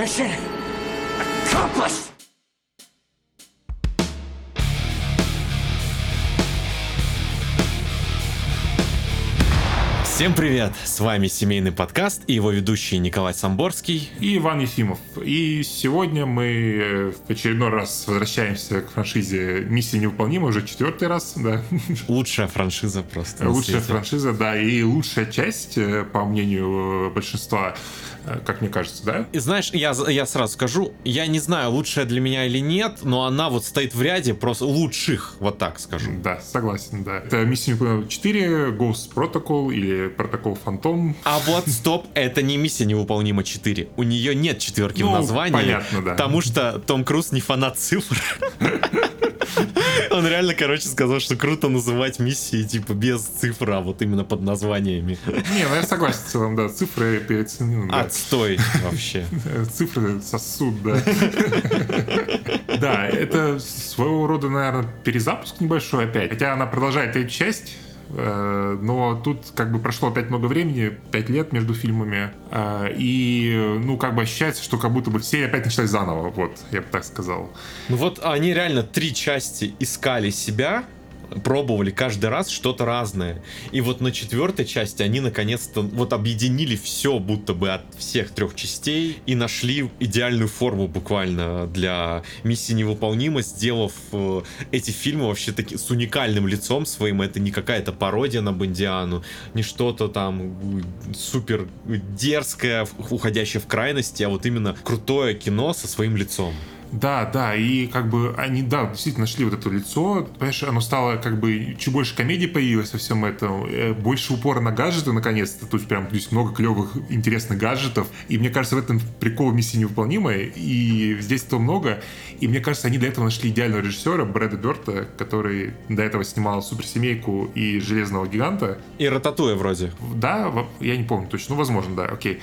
Mission accomplished! Всем привет! С вами семейный подкаст и его ведущий Николай Самборский и Иван Ефимов. И сегодня мы э, в очередной раз возвращаемся к франшизе «Миссия невыполнима», уже четвертый раз, да. Лучшая франшиза просто. Лучшая франшиза, да, и лучшая часть, э, по мнению э, большинства, как мне кажется, да? И знаешь, я, я сразу скажу, я не знаю, лучшая для меня или нет, но она вот стоит в ряде просто лучших, вот так скажу. Да, согласен, да. Это «Миссия невыполнима 4», «Ghost Protocol» или протокол Фантом. А вот стоп, это не миссия невыполнима 4. У нее нет четверки ну, в названии. Понятно, да. Потому что Том Круз не фанат цифр. Он реально, короче, сказал, что круто называть миссии, типа, без цифр, а вот именно под названиями. Не, ну я согласен в целом, да, цифры переоценены. Да. Отстой вообще. Цифры сосуд, да. Да, это своего рода, наверное, перезапуск небольшой опять. Хотя она продолжает эту часть, Э, но тут как бы прошло опять много времени, пять лет между фильмами, э, и ну как бы ощущается, что как будто бы все опять начали заново, вот, я бы так сказал. Ну вот они реально три части искали себя, пробовали каждый раз что-то разное. И вот на четвертой части они наконец-то вот объединили все будто бы от всех трех частей и нашли идеальную форму буквально для миссии невыполнима, сделав э, эти фильмы вообще таки с уникальным лицом своим. Это не какая-то пародия на Бондиану, не что-то там супер дерзкое, уходящее в крайности, а вот именно крутое кино со своим лицом. Да, да, и как бы они, да, действительно нашли вот это лицо, понимаешь, оно стало как бы, чуть больше комедии появилось во всем этом, э, больше упора на гаджеты наконец-то, тут прям здесь много клевых, интересных гаджетов, и мне кажется, в этом прикол миссии невыполнимой, и здесь то много, и мне кажется, они для этого нашли идеального режиссера, Брэда Бёрта, который до этого снимал «Суперсемейку» и «Железного гиганта». И «Рататуя» вроде. Да, я не помню точно, ну, возможно, да, окей.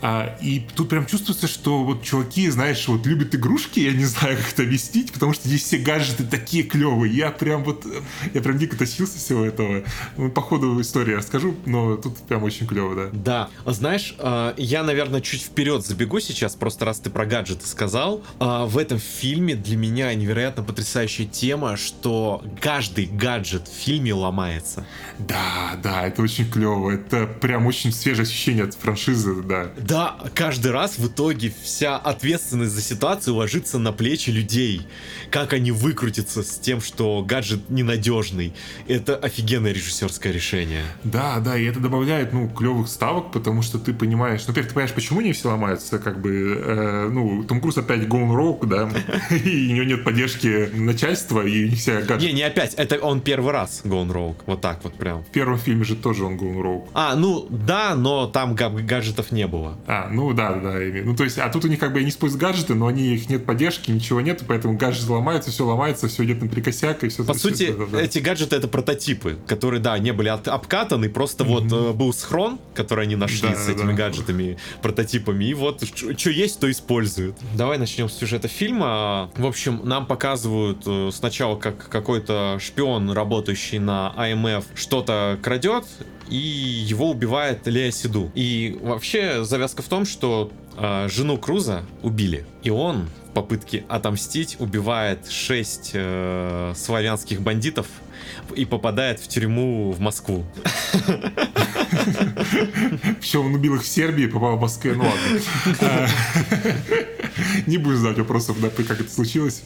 А, и тут прям чувствуется, что вот чуваки, знаешь, вот любят игрушки, я не знаю, как это объяснить, потому что здесь все гаджеты такие клевые. Я прям вот, я прям дико тащился всего этого. Ну, по ходу истории расскажу, но тут прям очень клево, да. Да, знаешь, а, я, наверное, чуть вперед забегу сейчас, просто раз ты про гаджеты сказал. А, в этом фильме для меня невероятно потрясающая тема, что каждый гаджет в фильме ломается. Да, да, это очень клево. Это прям очень свежее ощущение от франшизы, да. Да, каждый раз в итоге вся ответственность за ситуацию ложится на плечи людей. Как они выкрутятся с тем, что гаджет ненадежный. Это офигенное режиссерское решение. Да, да, и это добавляет, ну, клевых ставок, потому что ты понимаешь, ну, во-первых, ты понимаешь, почему не все ломаются, как бы, э, ну, Том Круз опять Gone Rogue, да, и у него нет поддержки начальства, и не все гаджеты. Не, не опять, это он первый раз Gone Rogue, вот так вот прям. В первом фильме же тоже он Gone Rogue. А, ну, да, но там гаджетов не было. А, ну, да, да, ну, то есть, а тут у них как бы они используют гаджеты, но они их нет поддержки, поддержки, ничего нет, поэтому гаджет ломается, все ломается, все идет на прикосяк и все. По сути, это, да. эти гаджеты это прототипы, которые, да, не были от, обкатаны, просто mm-hmm. вот э, был схрон, который они нашли да, с этими да. гаджетами, прототипами, и вот что есть, то используют. Давай начнем с сюжета фильма. В общем, нам показывают э, сначала, как какой-то шпион, работающий на АМФ, что-то крадет, и его убивает Лея Сиду. И вообще завязка в том, что э, жену Круза убили, и он в попытке отомстить убивает шесть э, славянских бандитов и попадает в тюрьму в Москву. Все, он убил их в Сербии, попал в Москву. Ну ладно. Не буду задать вопросов, да, как это случилось.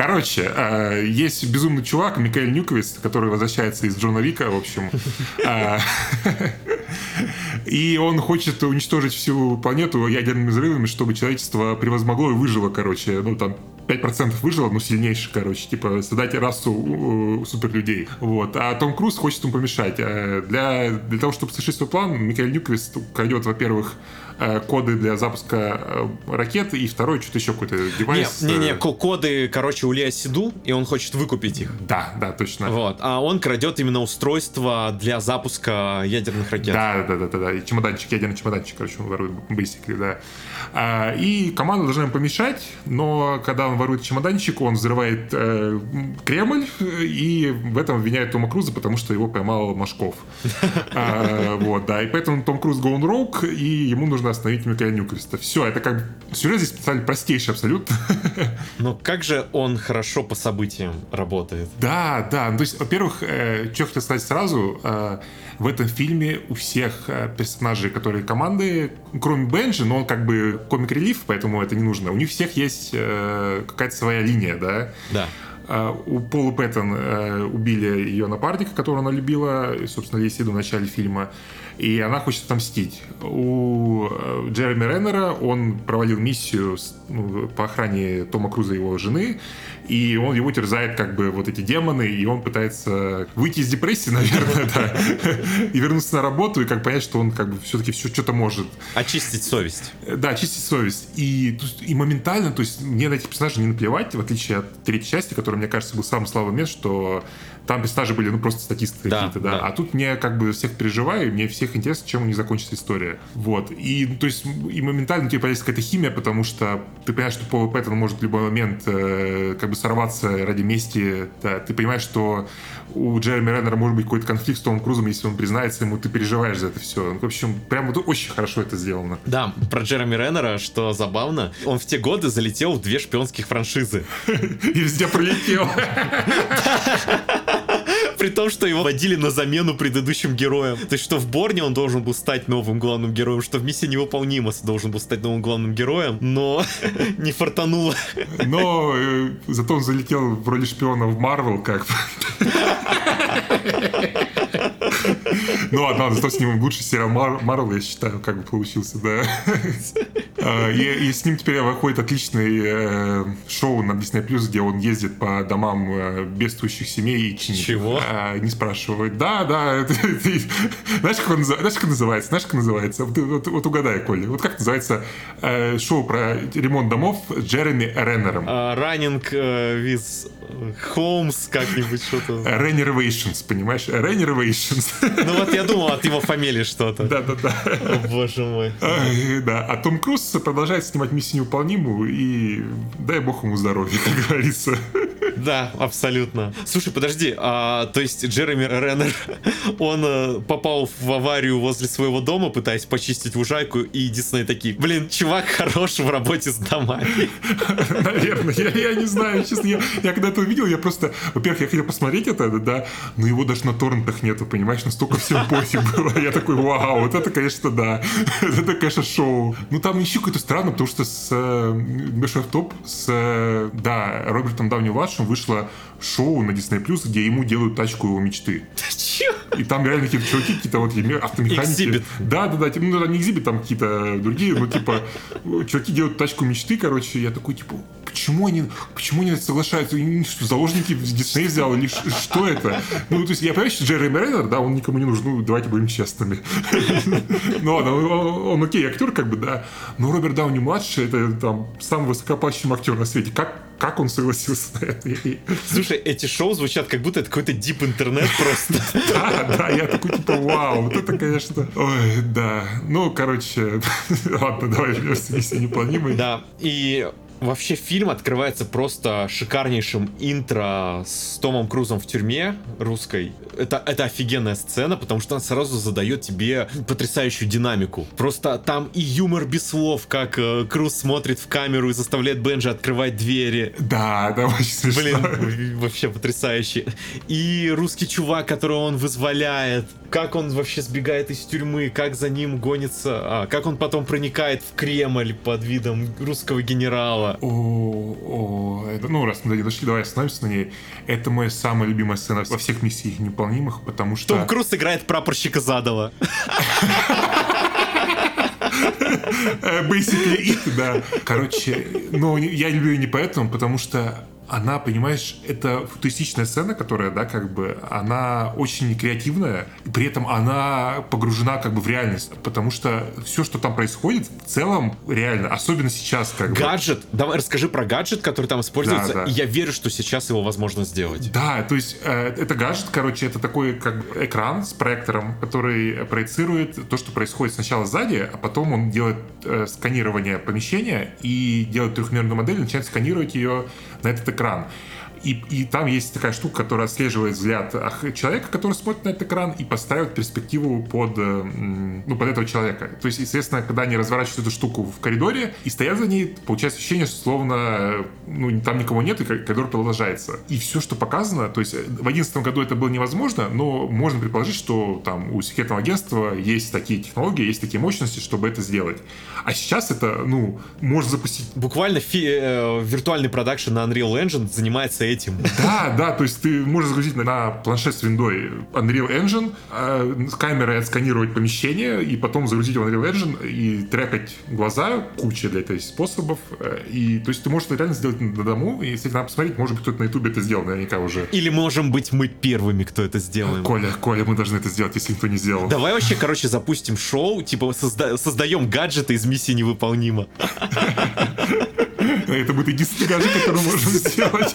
Короче, э, есть безумный чувак, Микаэль Нюковиц, который возвращается из Джона Вика, в общем. Э, и он хочет уничтожить всю планету ядерными взрывами, чтобы человечество превозмогло и выжило, короче. Ну, там 5% выжило, ну, сильнейший, короче, типа, создать расу суперлюдей. Вот. А Том Круз хочет ему помешать. Э, для, для того, чтобы совершить свой план, Микаэль Ньюквист крадет, во-первых, Э, коды для запуска э, ракеты, и второй что-то еще какой-то девайс. Не, не, не, коды, короче, у Лея Сиду, и он хочет выкупить их. Да, да, точно. Вот, а он крадет именно устройство для запуска ядерных ракет. Да, да, да, да, да, и чемоданчик, ядерный чемоданчик, короче, он ворует, basically, да. А, и команда должна ему помешать, но когда он ворует чемоданчик, он взрывает э, Кремль, и в этом обвиняет Тома Круза, потому что его поймал Машков. А, вот, да, и поэтому Том Круз Gone Rogue, и ему нужно остановить Микаэля Ньюкреста. Все, это как сюжет здесь специально простейший абсолютно. Но как же он хорошо по событиям работает. Да, да. Ну, то есть, во-первых, э, что хочу сказать сразу, э, в этом фильме у всех э, персонажей, которые команды, кроме Бенджи, но он как бы комик-релиф, поэтому это не нужно, у них всех есть э, какая-то своя линия, да? Да. Uh, у Пола Пэттон uh, убили ее напарника, которого она любила, собственно, есть еду в начале фильма и она хочет отомстить. У э, Джереми Реннера он проводил миссию ну, по охране Тома Круза и его жены, и он его терзает как бы вот эти демоны, и он пытается выйти из депрессии, наверное, да, и вернуться на работу, и как понять, что он как бы все-таки все что-то может. Очистить совесть. Да, очистить совесть. И, и моментально, то есть мне на этих персонажей не наплевать, в отличие от третьей части, которая, мне кажется, был самый слабый мест, что там персонажи были, ну, просто статисты да, какие-то, да. да. А тут мне как бы всех переживаю, и мне всех интересно, чем у них закончится история. Вот. И, ну, то есть, и моментально у тебя появляется какая-то химия, потому что ты понимаешь, что Пол Пэттон может в любой момент э, как бы сорваться ради мести. Да. Ты понимаешь, что у Джереми Реннера может быть какой-то конфликт с Томом Крузом, если он признается ему, ты переживаешь за это все. Ну, в общем, прям вот очень хорошо это сделано. Да, про Джереми Реннера, что забавно, он в те годы залетел в две шпионских франшизы. И везде пролетел. При том, что его водили на замену предыдущим героям. То есть, что в Борне он должен был стать новым главным героем, что в Миссии Невыполнимость должен был стать новым главным героем, но не фартануло. Но э, зато он залетел в роли шпиона в Марвел как ну ладно, зато с ним лучший сериал Марвел, я считаю, как бы получился, да. А, и, с ним теперь выходит отличный э, шоу на Disney Plus, где он ездит по домам э, бедствующих семей и чинит. Чего? А, не спрашивает. Да, да. знаешь, как он, знаешь, как называется? Знаешь, как называется? Вот, вот, угадай, Коля. Вот как называется э, шоу про ремонт домов с Джереми Реннером? Uh, with Холмс как-нибудь что-то. Renovations, понимаешь? Renovations. Ну вот я думал от его фамилии что-то. Да-да-да. Боже мой. Да, а Том Круз продолжает снимать «Миссию невыполнимую» и дай бог ему здоровья, как говорится. Да, абсолютно. Слушай, подожди, а, то есть Джереми Реннер, он а, попал в аварию возле своего дома, пытаясь почистить лужайку, и Дисней такие, блин, чувак хорош в работе с домами. Наверное, я, я не знаю, честно, я, я когда это увидел, я просто, во-первых, я хотел посмотреть это, да, но его даже на торрентах нету, понимаешь, настолько всем пофиг было. Я такой, вау, вот это, конечно, да, это, конечно, шоу. Ну, там еще какое-то странно, потому что с э, большой топ с, э, да, Робертом Дауни-младшим вышло шоу на Disney где ему делают тачку его мечты. И там реально какие-то чуваки, какие-то вот автомеханики. Экзибит. Да, да, да, ну, не экзибит, там какие-то другие, ну, типа, чуваки делают тачку мечты, короче, я такой, типа, почему они, почему они соглашаются? Что, заложники Дисней взял или что это? Ну, то есть, я понимаю, что Джереми Рейнер, да, он никому не нужен, ну, давайте будем честными. Ну, ладно, он окей, актер, как бы, да, но Роберт Дауни-младший, это там самый высокопащий актер на свете. Как как он согласился на это? Слушай, эти шоу звучат как будто это какой-то дип интернет просто. Да, да, я такой типа, вау, вот это, конечно... Ой, да. Ну, короче, ладно, давай вернемся, если не планируем. Да, и Вообще фильм открывается просто шикарнейшим интро с Томом Крузом в тюрьме русской. Это, это офигенная сцена, потому что она сразу задает тебе потрясающую динамику. Просто там и юмор без слов, как э, Круз смотрит в камеру и заставляет Бенджи открывать двери. Да, да, очень смешно. Блин, вообще потрясающе. И русский чувак, которого он вызволяет. Как он вообще сбегает из тюрьмы, как за ним гонится, а, как он потом проникает в Кремль под видом русского генерала. О, о, это, ну, раз мы дошли, давай остановимся на ней. Это моя самая любимая сцена во всех миссиях неполнимых, потому что... Том Круз играет прапорщика Задова. Basically it, да. Короче, ну, я люблю ее не поэтому, потому что она, понимаешь, это футуристичная сцена, которая, да, как бы, она очень креативная, и при этом она погружена как бы в реальность, потому что все, что там происходит, в целом реально, особенно сейчас, как гаджет. бы. Гаджет, давай расскажи про гаджет, который там используется, да, да. я верю, что сейчас его возможно сделать. Да, то есть э, это гаджет, короче, это такой как экран с проектором, который проецирует то, что происходит сначала сзади, а потом он делает э, сканирование помещения и делает трехмерную модель, начинает сканировать ее на этот экран экран. И, и там есть такая штука, которая отслеживает взгляд человека, который смотрит на этот экран, и подстраивает перспективу под, э, ну, под этого человека. То есть, естественно, когда они разворачивают эту штуку в коридоре и стоят за ней, получается ощущение, что словно ну, там никого нет, и коридор продолжается. И все, что показано, то есть в 2011 году это было невозможно, но можно предположить, что там у секретного агентства есть такие технологии, есть такие мощности, чтобы это сделать. А сейчас это, ну, можно запустить... Буквально фи- э, виртуальный продакшн на Unreal Engine занимается этим. Да, да, то есть ты можешь загрузить на, на планшет с виндой Unreal Engine, э, с камерой отсканировать помещение, и потом загрузить в Unreal Engine и трекать глаза, куча для этого способов. Э, и, то есть ты можешь это реально сделать на дому, и если надо посмотреть, может быть, кто-то на ютубе это сделал наверняка уже. Или можем быть мы первыми, кто это сделаем. Коля, Коля, мы должны это сделать, если никто не сделал. Давай вообще, короче, запустим шоу, типа созда- создаем гаджеты из миссии невыполнима. Это будет единственный гаджет, который можем сделать.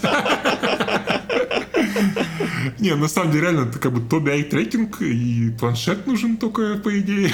Не, на самом деле, реально, это как бы Тоби Ай трекинг, и планшет нужен только, по идее.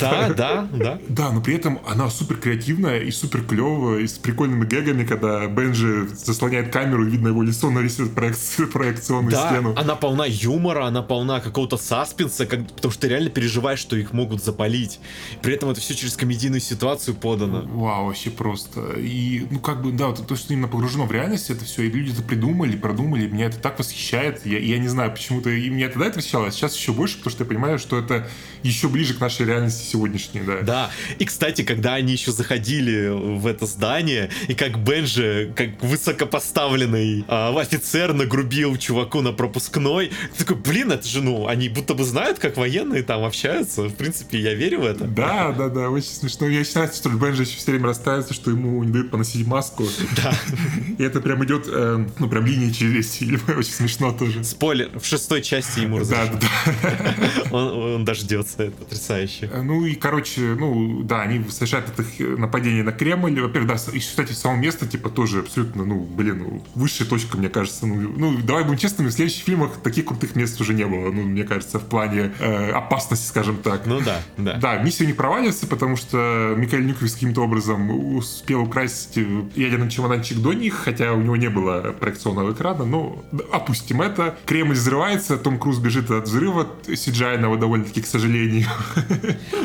Да, да, да. Да, но при этом она супер креативная и супер клевая, и с прикольными гэгами, когда Бенджи заслоняет камеру, видно его лицо, нарисует проекционную да, стену. она полна юмора, она полна какого-то саспенса, как, потому что ты реально переживаешь, что их могут запалить. При этом это все через комедийную ситуацию подано. Вау, вообще просто. И, ну, как бы, да, вот то, что именно погружено в реальность, это все, и люди это придумали, продумали, меня это так восхищает. Я, я не знаю, почему-то и меня тогда это восхищало, а сейчас еще больше, потому что я понимаю, что это еще ближе к нашей реальности сегодняшней, да. Да. И, кстати, когда они еще заходили в это здание, и как Бенджи, как высокопоставленный а, офицер нагрубил чуваку на пропускной, ты такой, блин, это же, ну, они будто бы знают, как военные там общаются. В принципе, я верю в это. Да, да, да, очень смешно. Я считаю, что Бенджи еще все время расстраивается, что ему не дают поносить маску. Да. И это прям идет, э, ну, прям линия через весь фильм. Очень смешно тоже. Спойлер, в шестой части ему разрешат. Да, да. Он, он дождется, это потрясающе. Ну и, короче, ну, да, они совершают это нападение на Кремль. Во-первых, да, и, кстати, само место, типа, тоже абсолютно, ну, блин, ну, высшая точка, мне кажется. Ну, ну, давай будем честными, в следующих фильмах таких крутых мест уже не было, ну, мне кажется, в плане э, опасности, скажем так. Ну да, да. Да, миссия не проваливается, потому что Микаэль Нюкович каким-то образом успел украсть ядерный чемоданчик до них, хотя у него не было проекционного экрана, но опустим это. Кремль взрывается, Том Круз бежит от взрыва cgi довольно-таки, к сожалению.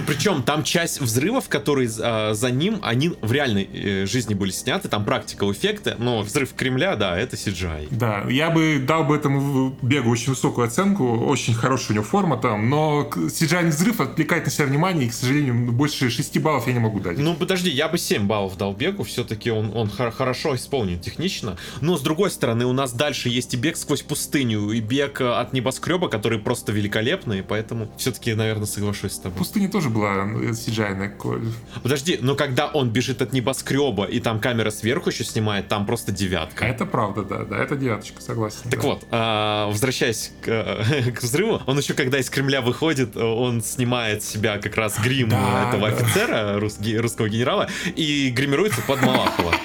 Причем там часть взрывов, которые э, за ним, они в реальной э, жизни были сняты, там практикал эффекты, но взрыв Кремля, да, это CGI. Да, я бы дал бы этому бегу очень высокую оценку, очень хорошая у него форма там, но CGI взрыв отвлекает на себя внимание, и, к сожалению, больше 6 баллов я не могу дать. Ну, подожди, я бы 7 баллов дал бегу, все-таки он, он хорошо исполнен технично, но, с другой стороны, у нас дальше есть и бег сквозь пустыню, и бег от небоскреба, который просто великолепный, поэтому все-таки, наверное, соглашусь с тобой. Пустыня тоже была cgi Подожди, но когда он бежит от небоскреба, и там камера сверху еще снимает, там просто девятка. Это правда, да, да, это девяточка, согласен. Так да. вот, а, возвращаясь к, к взрыву, он еще когда из Кремля выходит, он снимает себя как раз грим да, этого да. офицера, русский, русского генерала, и гримируется под Малахова.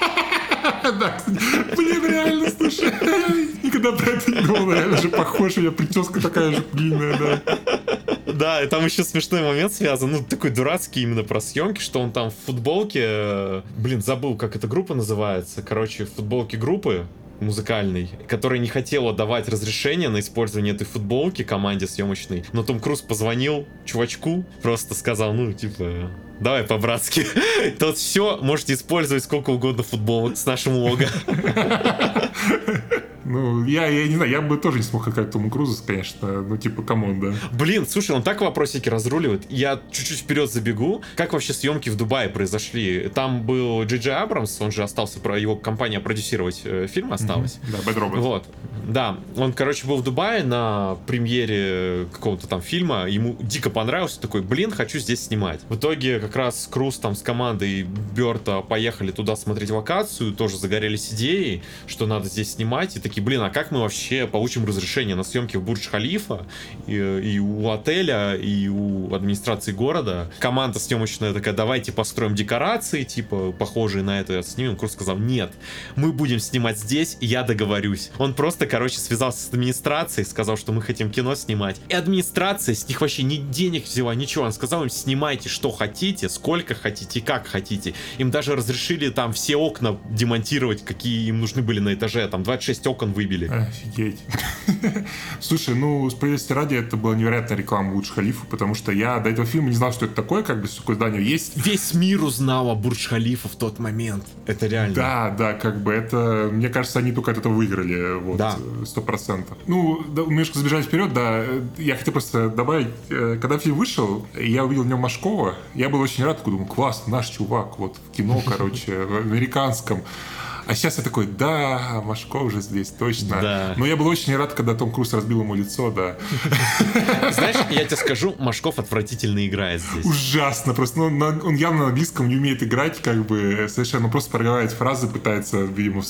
Да, блин, реально, слушай, никогда про это не думал, реально же похож, у меня прическа такая же длинная, да. Да, и там еще смешной момент связан, ну, такой дурацкий именно про съемки, что он там в футболке, э, блин, забыл, как эта группа называется, короче, в футболке группы, музыкальный, который не хотел отдавать разрешение на использование этой футболки команде съемочной. Но Том Круз позвонил чувачку, просто сказал, ну, типа, давай по-братски. Тот все, можете использовать сколько угодно футболок с нашим лого. Ну, я, я не знаю, я бы тоже не смог отказать Тому Крузу, конечно. Ну, типа, come on, да. Блин, слушай, он так вопросики разруливает. Я чуть-чуть вперед забегу. Как вообще съемки в Дубае произошли? Там был Джей Джей Абрамс, он же остался, про его компания продюсировать э, фильм осталась. Mm-hmm. Да, Bad Robot. Вот. Да, он, короче, был в Дубае на премьере какого-то там фильма, ему дико понравился, такой, блин, хочу здесь снимать. В итоге как раз Круз там с командой Берта поехали туда смотреть локацию, тоже загорелись идеей, что надо здесь снимать, и такие, блин, а как мы вообще получим разрешение на съемки в Бурдж-Халифа и, и у отеля, и у администрации города? Команда съемочная такая, давайте построим декорации, типа, похожие на это, снимем. Круз сказал, нет, мы будем снимать здесь, и я договорюсь. Он просто короче, связался с администрацией, сказал, что мы хотим кино снимать. И администрация с них вообще ни денег взяла, ничего. Он сказал им, снимайте что хотите, сколько хотите как хотите. Им даже разрешили там все окна демонтировать, какие им нужны были на этаже. Там 26 окон выбили. Офигеть. Слушай, ну, справедливости ради, это была невероятная реклама Бурдж Халифа, потому что я до этого фильма не знал, что это такое, как бы, такое здание есть. Весь мир узнал о Бурдж Халифа в тот момент. Это реально. Да, да, как бы это, мне кажется, они только от этого выиграли, вот, Да. сто процентов. Ну, да, немножко забежать вперед, да, я хотел просто добавить, э, когда фильм вышел, я увидел в нем Машкова, я был очень рад, думаю, класс, наш чувак, вот, в кино, короче, в американском. А сейчас я такой, да, Машко уже здесь, точно. Да. Но я был очень рад, когда Том Круз разбил ему лицо, да. Знаешь, я тебе скажу, Машков отвратительно играет здесь. Ужасно, просто ну, на- он явно на английском не умеет играть, как бы совершенно просто проговаривает фразы, пытается, видимо,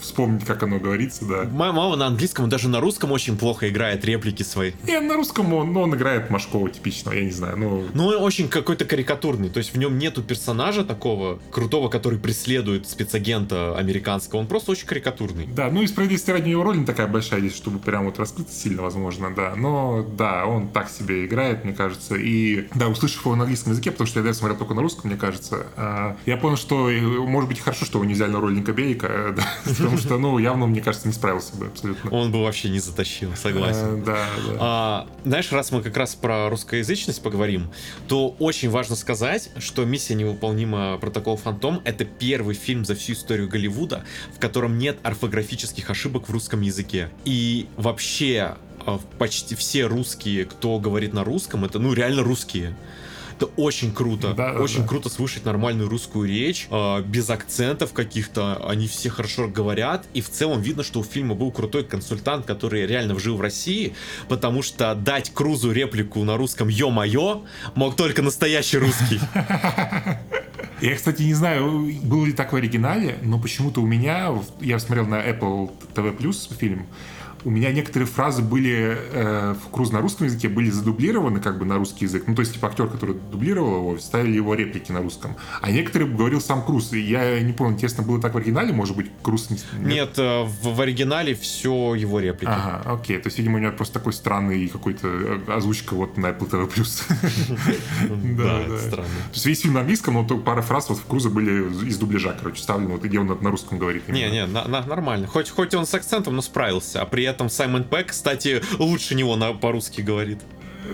вспомнить, как оно говорится, да. Ма- Мало на английском, даже на русском очень плохо играет реплики свои. И на русском он, ну, он играет Машкова типичного, я не знаю, ну... Ну, он очень какой-то карикатурный. То есть в нем нету персонажа такого крутого, который преследует спецагента американского. Он просто очень карикатурный. Да, ну и справедливости ради его роль не такая большая здесь, чтобы прям вот раскрыться сильно, возможно, да. Но да, он так себе играет, мне кажется. И да, услышав его на английском языке, потому что я этого смотрел только на русском, мне кажется, а, я понял, что э, может быть хорошо, что его не взяли на роль Ника э, да, потому что, ну, явно, мне кажется, не справился бы абсолютно. Он бы вообще не затащил, согласен. Э, Да, да. А, знаешь, раз мы как раз про русскоязычность поговорим, то очень важно сказать, что «Миссия невыполнима. Протокол Фантом» — это первый фильм за всю историю Голливуда, в котором нет орфографических ошибок в русском языке. И вообще а, почти все русские, кто говорит на русском, это ну реально русские. Это очень круто. Да, очень да. круто слышать нормальную русскую речь, а, без акцентов каких-то. Они все хорошо говорят. И в целом видно, что у фильма был крутой консультант, который реально жил в России, потому что дать Крузу реплику на русском «Ё-моё» мог только настоящий русский. Я, кстати, не знаю, было ли так в оригинале, но почему-то у меня, я смотрел на Apple TV Plus фильм, у меня некоторые фразы были э, в Круз на русском языке были задублированы как бы на русский язык. Ну, то есть, типа, актер, который дублировал его, вставили его реплики на русском. А некоторые говорил сам Круз. И я не помню, интересно, было так в оригинале? Может быть, Круз не... Нет, э, в, в оригинале все его реплики. Ага, окей. То есть, видимо, у него просто такой странный какой-то э, озвучка вот на Apple TV+. Да, это странно. То есть весь фильм на английском, но только пара фраз вот в Круза были из дубляжа, короче, вставлены, вот где он на, русском говорит. Не, не, нормально. Хоть он с акцентом, но справился. А при этом Саймон Пэк, кстати, лучше него на, по-русски говорит.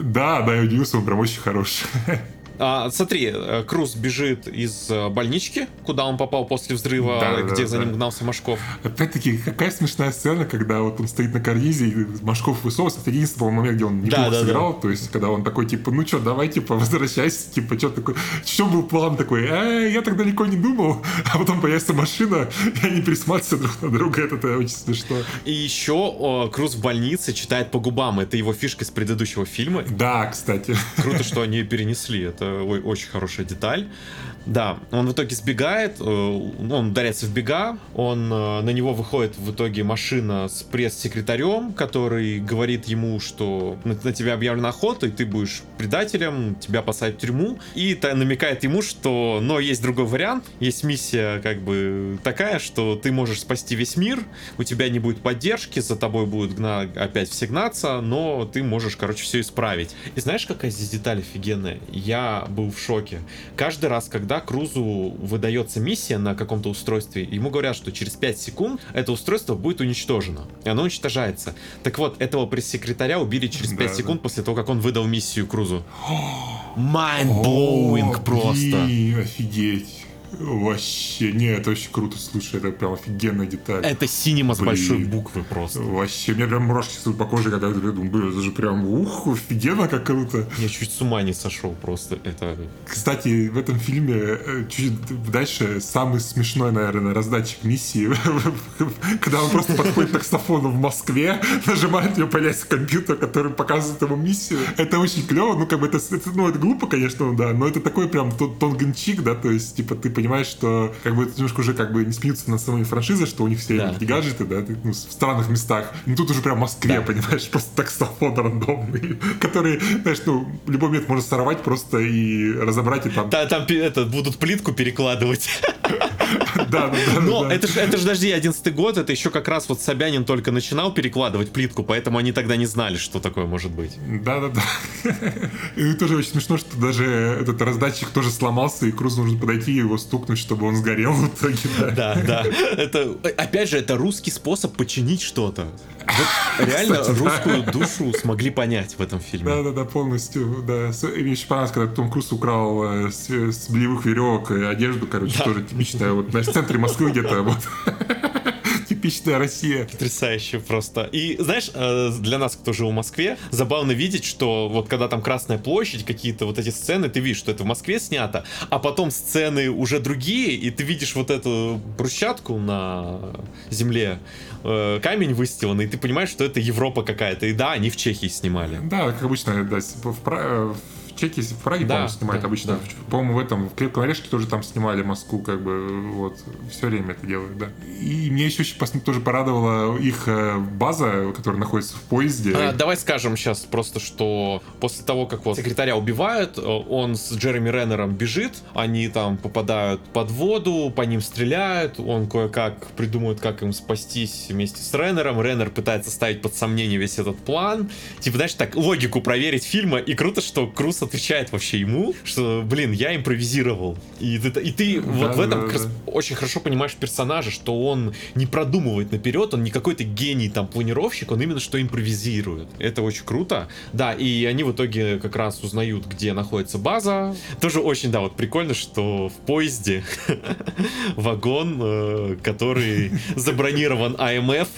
Да, да, я удивился, он прям очень хороший. А, смотри, э, Круз бежит из э, больнички, куда он попал после взрыва, Да, да, где да, за да. ним гнался Машков. Опять-таки, какая смешная сцена, когда вот он стоит на карнизе, и Машков высовывается. Это единственный момент, где он неплохо да, да. сыграл. То есть, когда он такой, типа, ну что, давай, типа, возвращайся. Типа, что такое? Что был план такой? «Э, я так далеко не думал. А потом появится машина, и они пересматриваются друг на друга. Это, это очень смешно. И еще э, Круз в больнице читает по губам. Это его фишка с предыдущего фильма. Да, кстати. Круто, что они перенесли. Это очень хорошая деталь. Да, он в итоге сбегает, э, он ударяется в бега, он, э, на него выходит в итоге машина с пресс-секретарем, который говорит ему, что на, на тебя объявлена охота, и ты будешь предателем, тебя посадят в тюрьму, и та- намекает ему, что, но есть другой вариант, есть миссия как бы такая, что ты можешь спасти весь мир, у тебя не будет поддержки, за тобой будут гна- опять все гнаться, но ты можешь, короче, все исправить. И знаешь, какая здесь деталь офигенная? Я был в шоке. Каждый раз, когда Крузу выдается миссия на каком-то устройстве, ему говорят, что через 5 секунд это устройство будет уничтожено. И оно уничтожается. Так вот, этого пресс-секретаря убили через 5 Да, да. секунд после того, как он выдал миссию Крузу. О, просто. офигеть. Вообще, не, это очень круто, слушай, это прям офигенная деталь. Это синема с большой буквы просто. Вообще, у меня прям мурашки идут по коже, когда я думаю, блин, это же прям, ух, офигенно, как круто. Я чуть с ума не сошел просто. Это... Кстати, в этом фильме э, чуть дальше самый смешной, наверное, раздатчик миссии, когда он просто подходит к таксофону в Москве, нажимает, ее появляется компьютер, который показывает ему миссию. Это очень клево, ну, как бы это, ну, это глупо, конечно, да, но это такой прям тон- тонгенчик, да, то есть, типа, ты понимаешь, что, как бы, это немножко уже, как бы, не смеются над самой франшизой, что у них все Да. эти гаджеты, да, ты, ну, в странных местах. Ну, тут уже прям в Москве, Да. понимаешь, просто таксофон рандомный, который, знаешь, ну, в любой момент можно сорвать просто и разобрать, и там Та- Там, это, будут плитку перекладывать. Да, да, да. Но да. это же, это ж, подожди, 11 год, это еще как раз вот Собянин только начинал перекладывать плитку, поэтому они тогда не знали, что такое может быть. Да, да, да. И тоже очень смешно, что даже этот раздатчик тоже сломался, и Крузу нужно подойти и его стукнуть, чтобы он сгорел в итоге. Да, Да, да. Это, опять же, это русский способ починить что-то. Вот реально Кстати, да. русскую душу смогли понять в этом фильме. Да, да, да, полностью, да. Мне еще понравилось, когда Том Круз украл э, с, с белевых веревок одежду, короче, тоже типичная, вот, знаешь, в центре Москвы где-то, вот. Типичная Россия. Потрясающе просто. И знаешь, э, для нас, кто жил в Москве, забавно видеть, что вот когда там Красная площадь, какие-то вот эти сцены, ты видишь, что это в Москве снято, а потом сцены уже другие, и ты видишь вот эту брусчатку на земле, э, камень выстиланный, и ты понимаешь, что это Европа какая-то. И да, они в Чехии снимали. Да, как обычно, да, в, Пра- в Праге, Да, по-моему, снимают да, обычно. да. По-моему, в этом, в Крепком орешке тоже там снимали Москву, как бы, вот, все время это делают, да. И мне еще очень тоже порадовала их э, база, которая находится в поезде. А, давай скажем сейчас просто, что после того, как вот секретаря убивают, э, он с Джереми Реннером бежит, они там попадают под воду, по ним стреляют, он кое-как придумывает, как им спастись вместе с Реннером, Реннер пытается ставить под сомнение весь этот план, типа, знаешь, так, логику проверить фильма, и круто, что Круз отвечает вообще ему, что, блин, я импровизировал. И ты, и ты вот в этом да, да. очень хорошо понимаешь персонажа, что он не продумывает наперед, он не какой-то гений там планировщик, он именно что импровизирует. Это очень круто. Да, и они в итоге как раз узнают, где находится база. Тоже очень, да, вот прикольно, что в поезде вагон, э, который забронирован АМФ.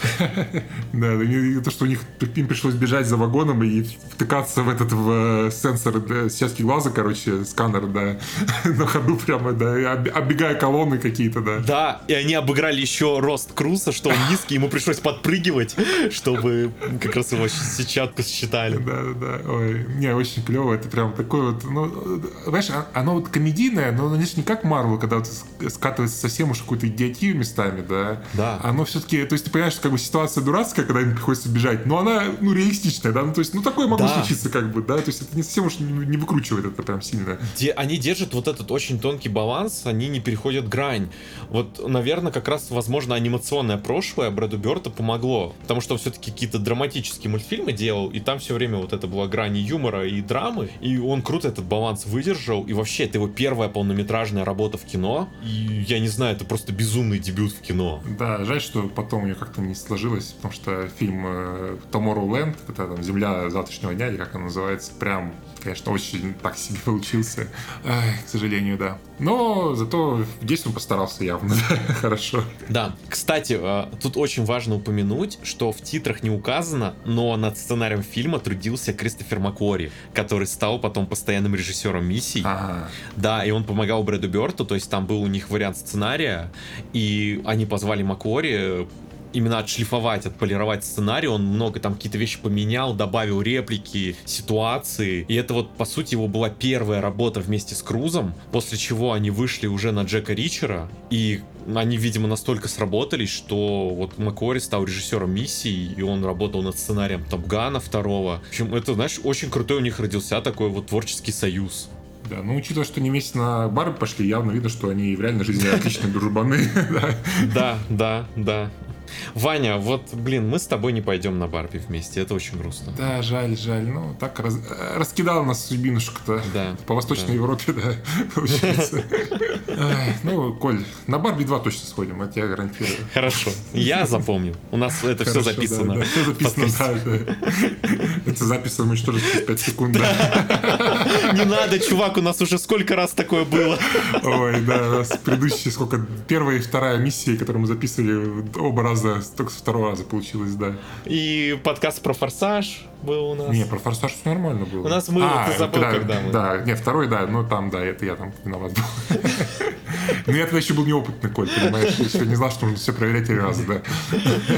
Да, то, что у них им пришлось бежать за вагоном и втыкаться в этот в э, сенсор да, сетки глаза, короче, сканер, да, на ходу прямо, да, оббегая колонны какие-то, да. Да, и они обыграли еще рост Круза, что он низкий, ему пришлось подпрыгивать, чтобы как раз его сетчатку считали. Да, да, да. Ой, не, очень клево. Это прям такое вот, ну, знаешь, а- оно вот комедийное, но оно не как Марвел, когда вот скатывается совсем уж какую-то идиотию местами, да. Да. Оно все-таки, то есть ты понимаешь, что как бы ситуация дурацкая, когда им приходится бежать, но она, ну, реалистичная, да, ну, то есть, ну, такое могло Да. случиться, как бы, да, то есть это не совсем уж не, выкручивает это прям сильно. Де- они держат вот этот очень тонкий баланс, они не переходят грань. Вот, наверное, как раз, возможно, анимационное прошлое Брэду Бёрта помогло, потому что он все-таки какие-то драматические мультфильмы делал, и там все время вот это была грань юмора и драмы, и он круто этот баланс выдержал, и вообще это его первая полнометражная работа в кино, и я не знаю, это просто безумный дебют в кино. Да, жаль, что потом у нее как-то не сложилось, потому что фильм э, Tomorrowland, это там Земля завтрашнего дня, или как он называется, прям, конечно, очень так себе получился. Ай, к сожалению, да. Но зато здесь он постарался явно, хорошо. Да, кстати, э, тут очень важно упомянуть, что в титрах не указано, но над сценарием фильма трудился Кристофер Маккори, который стал потом постоянным режиссером миссий. Ага. Да, и он помогал Брэду Бёрту, то есть там был у них вариант сценария, и они позвали Маккори именно отшлифовать, отполировать сценарий, он много там какие-то вещи поменял, добавил реплики, ситуации, и это вот, по сути, его была первая работа вместе с Крузом, после чего они вышли уже на Джека Ричера, и они, видимо, настолько сработались, что вот Маккори стал режиссером миссии, и он работал над сценарием Топгана второго. В общем, это, знаешь, очень крутой у них родился такой вот творческий союз. Да, ну учитывая, что они вместе на бар пошли, явно видно, что они в реальной жизни отличные дружбаны. Да, да, да. Ваня, вот, блин, мы с тобой не пойдем на Барби вместе, это очень грустно. Да, жаль, жаль. Ну, так раз- раскидал нас судьбинушку-то. Да, По Восточной да. Европе, да, получается. Ну, Коль, на Барби 2 точно сходим, это я гарантирую. Хорошо, я запомнил. У нас это все записано. Все записано, да. Это запись мы уничтожим через 5 секунд. Не надо, чувак, у нас уже сколько раз такое было. Ой, да, у нас предыдущие, сколько, первая и вторая миссии, которые мы записывали, оба раза, только со второго раза получилось, да. И подкаст про форсаж был у нас. Не, про форсаж все нормально было. У нас мы- ты забыл, когда мы- Да, не, второй, да, ну там, да, это я там виноват был. Но я тогда еще был неопытный, Коль, понимаешь, еще не знал, что нужно все проверять три раза, да.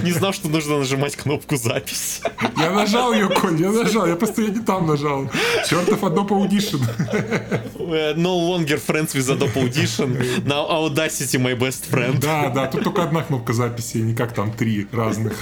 Не знал, что нужно нажимать кнопку запись. Я нажал ее, Коль, я нажал, я просто я не там нажал. Чертов Adobe Audition. No longer friends with Adobe Audition. Now Audacity my best friend. Да, да, тут только одна кнопка записи, никак как там три разных.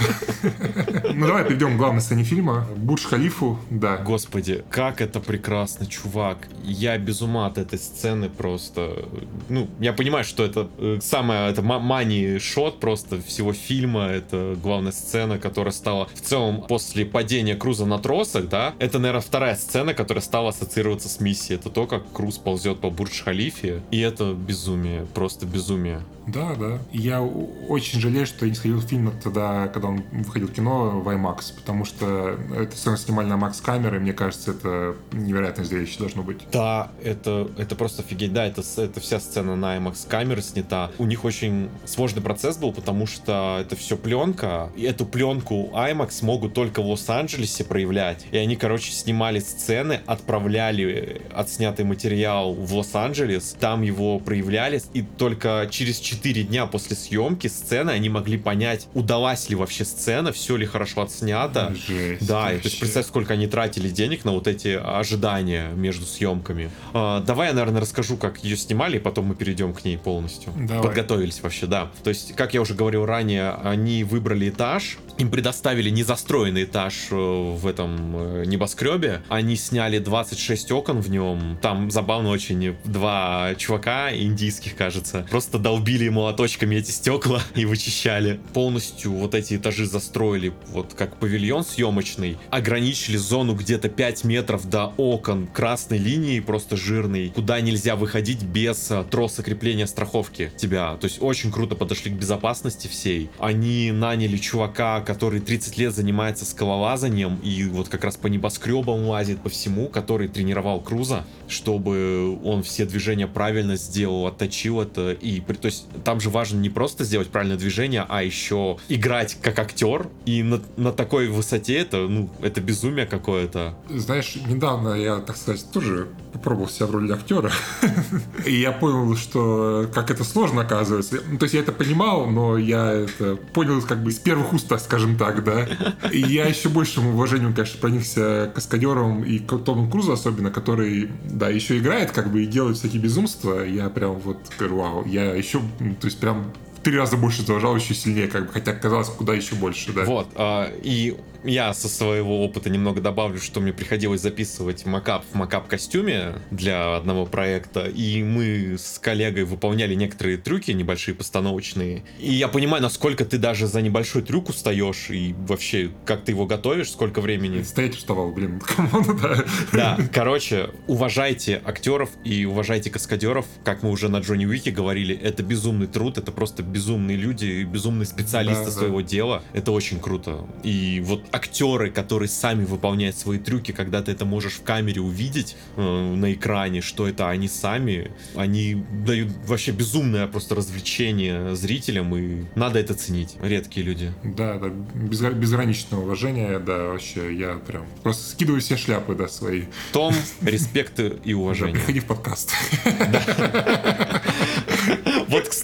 Ну давай перейдем к главной сцене фильма. Бурдж Халифу, да. Господи, как это прекрасно, чувак. Я без ума от этой сцены просто. Ну, я понимаю, что это э, самая это мани-шот просто всего фильма. Это главная сцена, которая стала в целом после падения Круза на тросах, да. Это, наверное, вторая сцена, которая стала ассоциироваться с миссией. Это то, как Круз ползет по Бурдж-Халифе. И это безумие, просто безумие. Да, да. Я очень жалею, что я не сходил в фильм тогда, когда он выходил в кино в IMAX, потому что это сцену снимали на Max камеры, мне кажется, это невероятное зрелище должно быть. Да, это, это просто офигеть. Да, это, это вся сцена на IMAX камеры снята. У них очень сложный процесс был, потому что это все пленка, и эту пленку IMAX могут только в Лос-Анджелесе проявлять. И они, короче, снимали сцены, отправляли отснятый материал в Лос-Анджелес, там его проявляли, и только через 4 4 дня после съемки сцены они могли понять, удалась ли вообще сцена, все ли хорошо отснято. Жесть, да, и, то есть представь, сколько они тратили денег на вот эти ожидания между съемками. А, давай я, наверное, расскажу, как ее снимали, и потом мы перейдем к ней полностью. Давай. Подготовились вообще, да. То есть, как я уже говорил ранее, они выбрали этаж, им предоставили незастроенный этаж э, в этом э, небоскребе. Они сняли 26 окон в нем. Там забавно очень два чувака индийских, кажется, просто долбили молоточками эти стекла и вычищали. Полностью вот эти этажи застроили вот как павильон съемочный. Ограничили зону где-то 5 метров до окон красной линии, просто жирной, куда нельзя выходить без э, троса крепления страховки тебя. То есть очень круто подошли к безопасности всей. Они наняли чувака, который 30 лет занимается скалолазанием и вот как раз по небоскребам лазит по всему, который тренировал Круза, чтобы он все движения правильно сделал, отточил это. И то есть там же важно не просто сделать правильное движение, а еще играть как актер. И на, на такой высоте это, ну, это безумие какое-то. Знаешь, недавно я, так сказать, тоже попробовал себя в роли актера. И я понял, что как это сложно оказывается. Ну, то есть я это понимал, но я это понял как бы с первых уст, скажем так, да. И я еще большим уважением, конечно, проникся каскадером и Тому Крузу особенно, который, да, еще играет как бы и делает всякие безумства. Я прям вот говорю, вау, я еще, то есть прям три раза больше заложил, еще сильнее, как бы, хотя казалось, куда еще больше, да. Вот, а, и я со своего опыта немного добавлю, что мне приходилось записывать mocap в mocap -костюме для одного проекта, и мы с коллегой выполняли некоторые трюки небольшие, постановочные. И я понимаю, насколько ты даже за небольшой трюк устаешь, и вообще, как ты его готовишь, сколько времени. Стоять уставал, блин, come on, да. Да, короче, уважайте актеров и уважайте каскадеров, как мы уже на Джонни Уике говорили, это безумный труд, это просто безумные люди, безумные специалисты да, своего да. дела, это очень круто. И вот актеры, которые сами выполняют свои трюки, когда ты это можешь в камере увидеть э, на экране, что это они сами, они дают вообще безумное просто развлечение зрителям, и надо это ценить. Редкие люди. Да, да, без, безграничное уважение, да, вообще, я прям просто скидываю все шляпы, да, свои. Том, респект и уважение. Да, приходи в подкаст. Вот,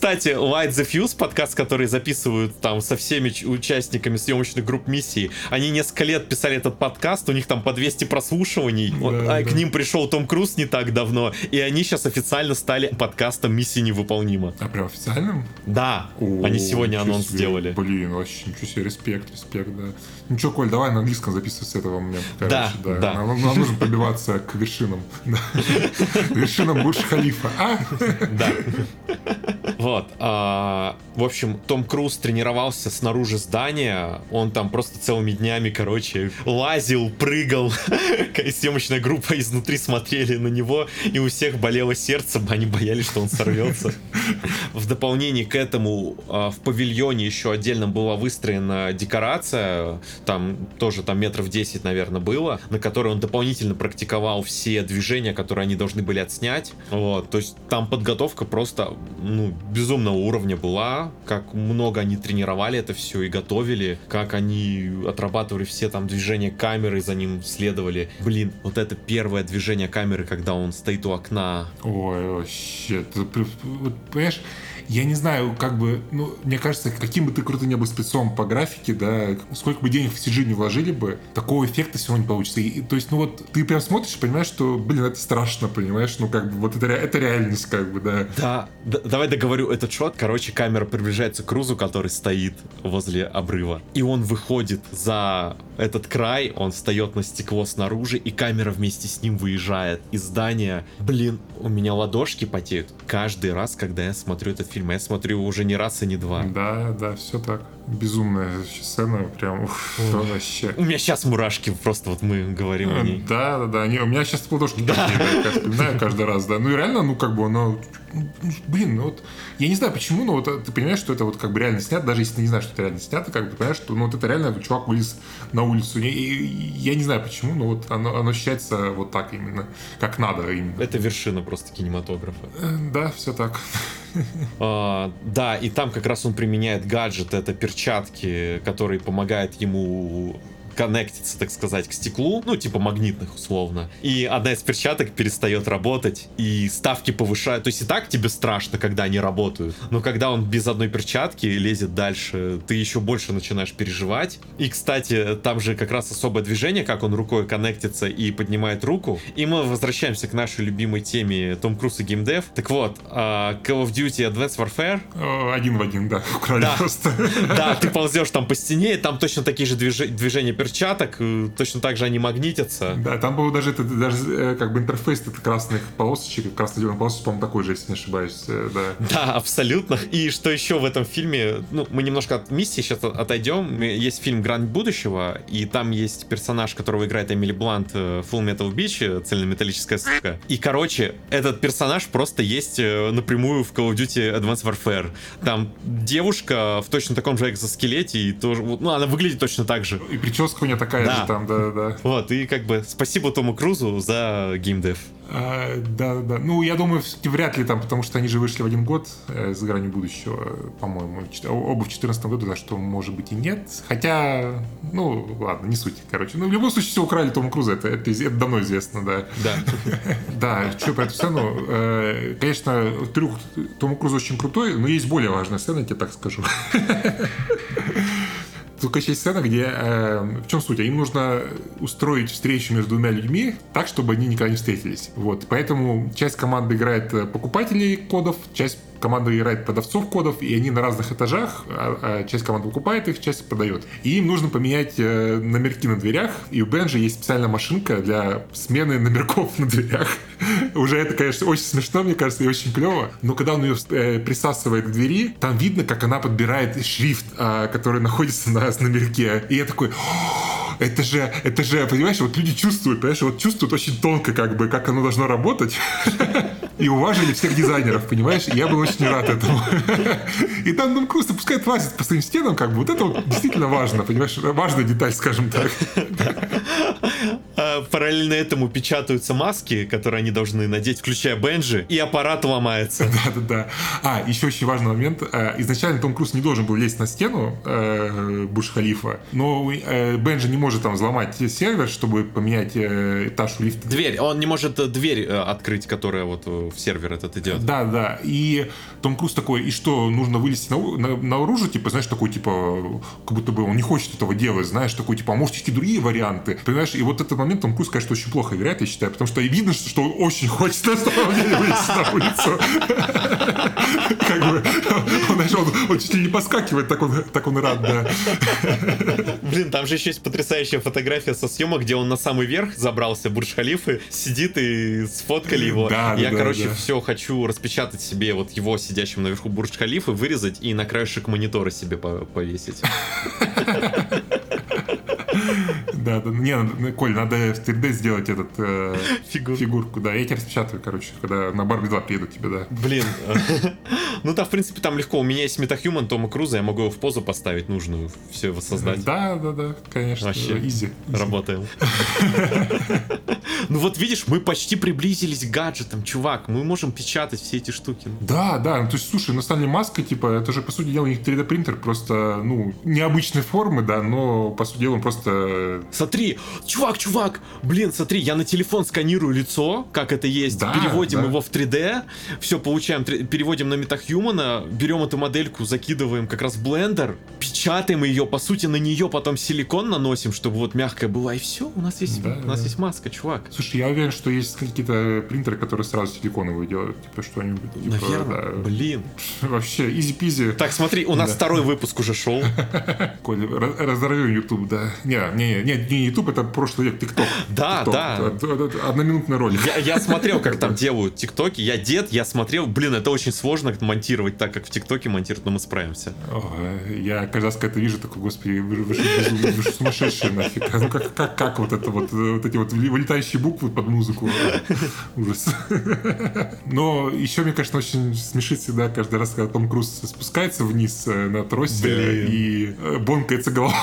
кстати, Light the Fuse, подкаст, который записывают там со всеми участниками съемочных групп миссии, они несколько лет писали этот подкаст, у них там по 200 прослушиваний, да, да. а к ним пришел Том Круз не так давно, и они сейчас официально стали подкастом «Миссия невыполнима». А прям официальным? Да, О, они сегодня анонс себе. сделали. Блин, вообще ничего себе, респект, респект, да. Ну что, Коль, давай на английском записывай с этого момента. Короче, да, да. да. Нам, нам нужно пробиваться к вершинам. Вершинам Бурж Халифа. А? Да. Вот. А, в общем, Том Круз тренировался снаружи здания. Он там просто целыми днями, короче, лазил, прыгал. Съемочная группа изнутри смотрели на него, и у всех болело сердце, они боялись, что он сорвется. В дополнение к этому а, в павильоне еще отдельно была выстроена декорация, там тоже там метров 10, наверное, было, на которой он дополнительно практиковал все движения, которые они должны были отснять. Вот, то есть там подготовка просто, ну, безумного уровня была, как много они тренировали это все и готовили, как они отрабатывали все там движения камеры, за ним следовали. Блин, вот это первое движение камеры, когда он стоит у окна. Ой, вообще, ты, понимаешь, я не знаю, как бы, ну, мне кажется, каким бы ты круто не был спецом по графике, да, сколько бы денег в CG не вложили бы, такого эффекта равно не получится. И, то есть, ну вот, ты прям смотришь и понимаешь, что, блин, это страшно, понимаешь, ну как бы, вот это, это реальность, как бы, да. Да, да давай договорю этот шот. Короче, камера приближается к Крузу, который стоит возле обрыва. И он выходит за этот край, он встает на стекло снаружи, и камера вместе с ним выезжает из здания. Блин, у меня ладошки потеют каждый раз, когда я смотрю этот фильм. Я смотрю уже не раз и не два. Да, да, все так. Безумная сцена, прям вообще. У меня сейчас мурашки, просто вот мы говорим о ней. Да, да, да. Не, у меня сейчас ладошки да. я вспоминаю каждый раз, да. Ну и реально, ну как бы оно ну, блин, ну вот, я не знаю почему, но вот ты понимаешь, что это вот как бы реально снято, даже если ты не знаешь, что это реально снято, как бы понимаешь, что ну вот это реально чувак вылез на улицу. Я, я не знаю почему, но вот оно, оно ощущается вот так именно, как надо именно. Это вершина просто кинематографа. Э, да, все так. А, да, и там как раз он применяет гаджет, это перчатки, которые помогают ему коннектится, так сказать, к стеклу, ну, типа магнитных условно. И одна из перчаток перестает работать, и ставки повышают. То есть и так тебе страшно, когда они работают. Но когда он без одной перчатки лезет дальше, ты еще больше начинаешь переживать. И, кстати, там же как раз особое движение, как он рукой коннектится и поднимает руку. И мы возвращаемся к нашей любимой теме Том Круз и геймдев. Так вот, а, Call of Duty Advanced Warfare. Один в один, да, украли да. просто. Да, ты ползешь там по стене, и там точно такие же движения перчаток, э, точно так же они магнитятся. Да, там был даже, это, даже э, как бы интерфейс это красных полосочек, красно-зеленых полосочек, по-моему, такой же, если не ошибаюсь, э, да. Да, абсолютно. И что еще в этом фильме, ну, мы немножко от миссии сейчас отойдем. Есть фильм «Грань будущего», и там есть персонаж, которого играет Эмили Блант Full Metal Beach, цельнометаллическая сука. И, короче, этот персонаж просто есть напрямую в Call of Duty Advanced Warfare. Там девушка в точно таком же экзоскелете, и тоже, ну, она выглядит точно так же. И прическа у меня такая да. же там, да, да. Вот, и как бы спасибо Тому Крузу за геймдев. А, да, да. Ну, я думаю, вряд ли там, потому что они же вышли в один год э, за гранью будущего, по-моему. Оба в 2014 году, за что, может быть, и нет. Хотя, ну, ладно, не суть, короче. Ну, в любом случае, все украли Тома Круза, это, это, это давно известно, да. Да. Да, что про эту сцену. Э, конечно, трюк Тома Круза очень крутой, но есть более важная сцена, я тебе так скажу. Только есть сцена, где... Э, в чем суть? Им нужно устроить встречу между двумя людьми так, чтобы они никогда не встретились. Вот. Поэтому часть команды играет э, покупателей кодов, часть команда играет продавцов кодов, и они на разных этажах, а, а часть команды покупает их, часть продает. И им нужно поменять э, номерки на дверях, и у Бенжи есть специальная машинка для смены номерков на дверях. Уже это, конечно, очень смешно, мне кажется, и очень клево. Но когда он ее э, присасывает к двери, там видно, как она подбирает шрифт, э, который находится на номерке. И я такой это же, это же, понимаешь, вот люди чувствуют, понимаешь, вот чувствуют очень тонко, как бы, как оно должно работать. И уважили всех дизайнеров, понимаешь? Я был очень рад этому. И там Том Круз пускай лазит по своим стенам, как бы, вот это вот действительно важно, понимаешь? Важная деталь, скажем так. А параллельно этому печатаются маски, которые они должны надеть, включая Бенджи, и аппарат ломается. Да-да-да. А, еще очень важный момент. Э, изначально Том Круз не должен был лезть на стену э, Буш-Халифа, но э, Бенджи не может там взломать сервер, чтобы поменять этаж лифта. Дверь. Он не может дверь открыть, которая вот в сервер этот идет. Да, да. И Том Круз такой, и что, нужно вылезти на, на, наружу, типа, знаешь, такой, типа, как будто бы он не хочет этого делать, знаешь, такой, типа, а может, есть и другие варианты. Понимаешь, и вот этот момент Том Круз, конечно, очень плохо играет, я считаю, потому что видно, что он очень хочет на самом деле вылезти на улицу. Как бы, он, знаешь, он чуть ли не поскакивает, так он, так он рад, да. Блин, там же еще есть потрясающая фотография со съемок, где он на самый верх забрался, Бурдж-Халифы, сидит и сфоткали его. Да, Я, короче, все хочу распечатать себе вот его сидящим наверху Бурдж-Халифы, вырезать и на краешек монитора себе повесить. Да, да. Не, ну, Коль, надо в 3D сделать этот э, Фигур. фигурку. Да, я тебя распечатаю, короче, когда на Барби 2 приеду тебе, да. Блин. Ну да, в принципе, там легко. У меня есть метахьюман Тома Круза, я могу его в позу поставить нужную, все его создать. Да, да, да, конечно. Вообще, изи. Работаем. Ну вот видишь, мы почти приблизились к гаджетам, чувак. Мы можем печатать все эти штуки. Да, да. Ну, то есть, слушай, на самом деле маска, типа, это же, по сути дела, у них 3D принтер просто, ну, необычной формы, да, но, по сути дела, он просто Смотри, чувак, чувак, блин, смотри, я на телефон сканирую лицо, как это есть, Да, переводим да. его в 3D, все получаем, переводим на MetaHuman, берем эту модельку, закидываем как раз в Blender, печатаем ее, по сути, на нее потом силикон наносим, чтобы вот мягкая была, и все, у нас есть, Да, у нас да. есть маска, чувак. Слушай, я уверен, что есть какие-то принтеры, которые сразу силиконовые делают, типа что-нибудь. Типа, Наверное, да. блин. Вообще, easy-peasy. Так, смотри, у нас Да. второй выпуск уже шел. Коля, ra- разорвем YouTube, да. Не, не, не, не YouTube, это прошлый век, ТикТок. Да, TikTok. да. Одноминутный ролик. Я, я смотрел, как там делают тиктоки, я дед, я смотрел, блин, это очень сложно монтировать так, как в тиктоке монтируют, но мы справимся. Ой, Я каждый раз, когда это вижу, такой, господи, вы, же- безумные, вы же сумасшедшие нафиг. Ну как, как, как вот это вот, э, вот эти вот вылетающие буквы под музыку. Ужас. Но еще, мне, конечно, очень смешит всегда каждый раз, когда Том Круз спускается вниз э, на тросе Блин. и э, бонкается голова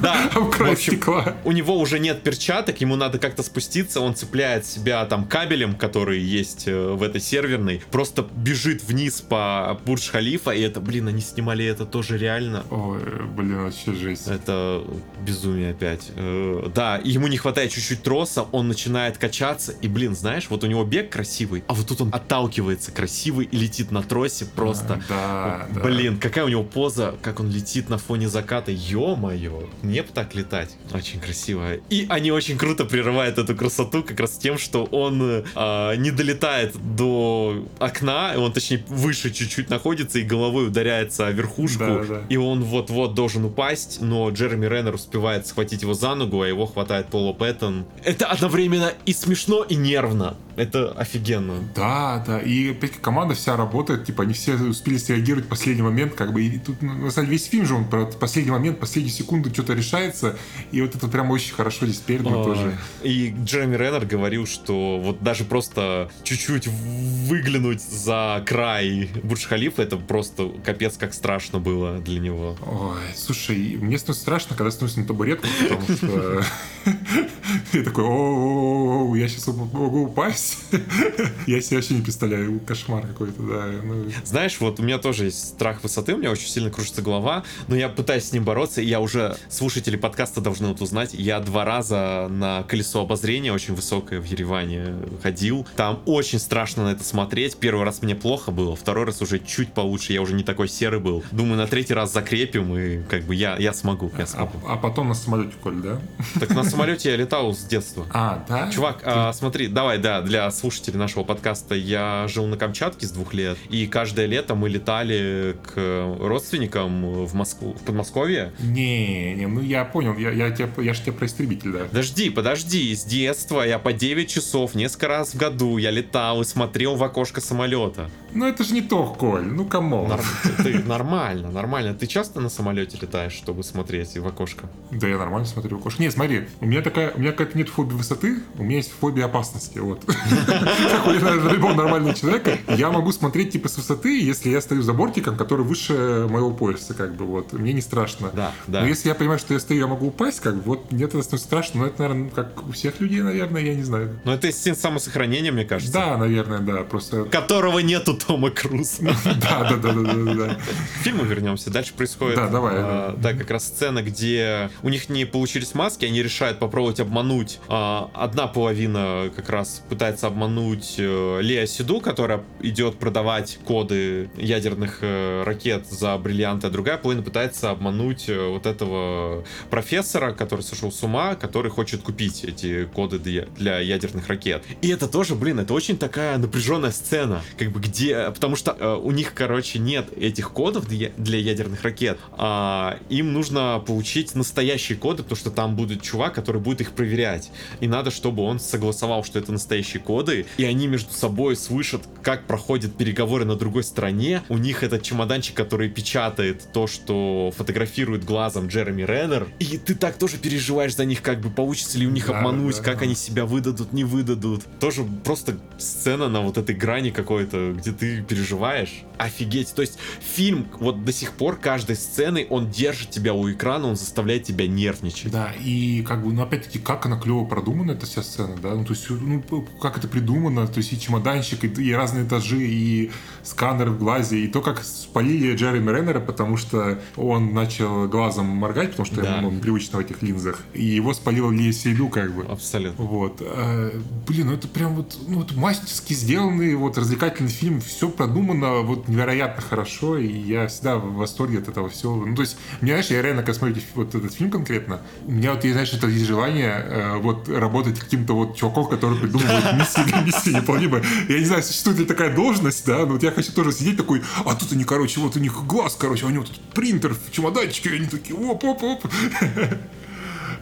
Да, об в общем, стекла. у него уже нет перчаток, ему надо как-то спуститься, он цепляет себя там кабелем, который есть э, в этой серверной, просто бежит вниз по Бурдж-Халифа, и это, блин, они снимали это тоже реально. Ой, блин, вообще жесть. Это безумие опять. Э, Да, ему не хватает чуть-чуть троса, он начинает качаться, и, блин, знаешь, вот у него бег красивый, а вот тут он отталкивается красивый и летит на тросе просто. Да, да. Блин, какая у него поза, как он летит на фоне заката. Ё-моё, мне бы так летать. Очень красиво. И они очень круто прерывают эту красоту как раз тем, что он э, не долетает до окна, он точнее выше чуть-чуть находится и головой ударяется о верхушку. Да, да. И он вот-вот должен упасть, но Джереми Реннер успевает схватить его за ногу, а его хватает Поло Пэттон. Это одновременно и смешно, и нервно. Это офигенно. Да, да, и опять команда вся работает, типа, они все успели среагировать в последний момент, как бы, и тут, ну, на самом деле, весь фильм же, он про последний момент, последнюю секунду что-то решается, и вот это прям очень хорошо здесь передано тоже. И Джереми Реннер говорил, что вот даже просто чуть-чуть выглянуть за край Бурдж-Халифа, это просто капец как страшно было для него. Ой, слушай, мне становится страшно, когда становится на табуретку, потому что я такой, о я сейчас могу упасть. Я себе вообще не представляю, кошмар какой-то, да. ну. Знаешь, вот у меня тоже есть страх высоты, у меня очень сильно кружится голова, но я пытаюсь с ним бороться, и я уже, слушатели подкаста должны вот узнать, я два раза на колесо обозрения, очень высокое в Ереване, ходил. Там очень страшно на это смотреть. Первый раз мне плохо было, второй раз уже чуть получше, я уже не такой серый был. Думаю, на третий раз закрепим, и как бы я, я смогу, я А, смогу. а потом на самолете, Коль, да? Так на самолете я летал с детства. А, да? Чувак, а, смотри, давай, да, для слушателей нашего подкаста я жил на Камчатке с двух лет, и каждое лето мы летали к родственникам в Москву, в Подмосковье. Не, не, ну я понял, я, я, тебя, я же тебя про истребитель, да. Подожди, подожди, с детства я по 9 часов несколько раз в году я летал и смотрел в окошко самолета. Ну это же не то, Коль, ну кому? Норм- ты- ты нормально, нормально. Ты часто на самолете летаешь, чтобы смотреть в окошко? Да я нормально смотрю в Не, смотри, у меня такая, у меня какая-то нет фобии высоты, у меня есть фобия опасности, вот. Как у любого нормального человека, я могу смотреть типа с высоты, если я стою за бортиком, который выше моего пояса, как бы, вот. Мне не страшно. Да, да. Но если я понимаю, что я стою, я могу упасть, как бы, вот, мне тогда становится страшно, но это, наверное, как у всех людей, наверное, я не знаю. Но это инстинкт самосохранения, мне кажется. Да, наверное, да, просто... Которого нету Тома Круза. Да, да, да, да, да. К фильму вернемся. Дальше происходит Да, давай, а, да, как раз сцена, где у них не получились маски, они решают попробовать обмануть. А, одна половина как раз пытается обмануть э, Лея Сиду, которая идет продавать коды ядерных э, ракет за бриллианты, а другая половина пытается обмануть э, вот этого профессора, который сошел с ума, который хочет купить эти коды для ядерных ракет. И это тоже, блин, это очень такая напряженная сцена, как бы где, потому что э, у них, короче, нет этих кодов для, для ядерных ракет, а им нужно получить настоящие коды, потому что там будет чувак, который будет их проверять, и надо, чтобы он согласовал, что это настоящие коды, и они между собой слышат, как проходят переговоры на другой стороне, у них этот чемоданчик, который печатает то, что фотографирует глазом Джереми Реннер, и ты так тоже переживаешь за них, как бы получится ли у них Да, обмануть, да, как да. они себя выдадут, не выдадут. Тоже просто сцена на вот этой грани какой-то, где ты ты переживаешь. Офигеть. То есть фильм вот до сих пор каждой сцены, он держит тебя у экрана, он заставляет тебя нервничать. Да, и как бы, ну опять-таки, как она клево продумана, эта вся сцена, да, ну то есть, ну как это придумано, то есть и чемоданчик, и, и разные этажи, и сканер в глазе, и то, как спалили Джереми Реннера, потому что он начал глазом моргать, потому что да. ему он привычно в этих линзах, и его спалила Лия Сейду, как бы. Абсолютно. Вот. А, блин, ну это прям вот, ну, вот мастерски сделанный, вот развлекательный фильм, все продумано вот невероятно хорошо, и я всегда в восторге от этого всего. Ну, то есть, мне, знаешь, я реально, когда смотрю вот этот фильм конкретно, у меня вот, знаешь, это есть желание э, вот работать каким-то вот чуваком, который придумывает миссии для миссии неполнимой. Я не знаю, существует ли такая должность, да, но вот я хочу тоже сидеть такой, а тут они, короче, вот у них глаз, короче, у него тут принтер в чемоданчике, и они такие, оп-оп-оп.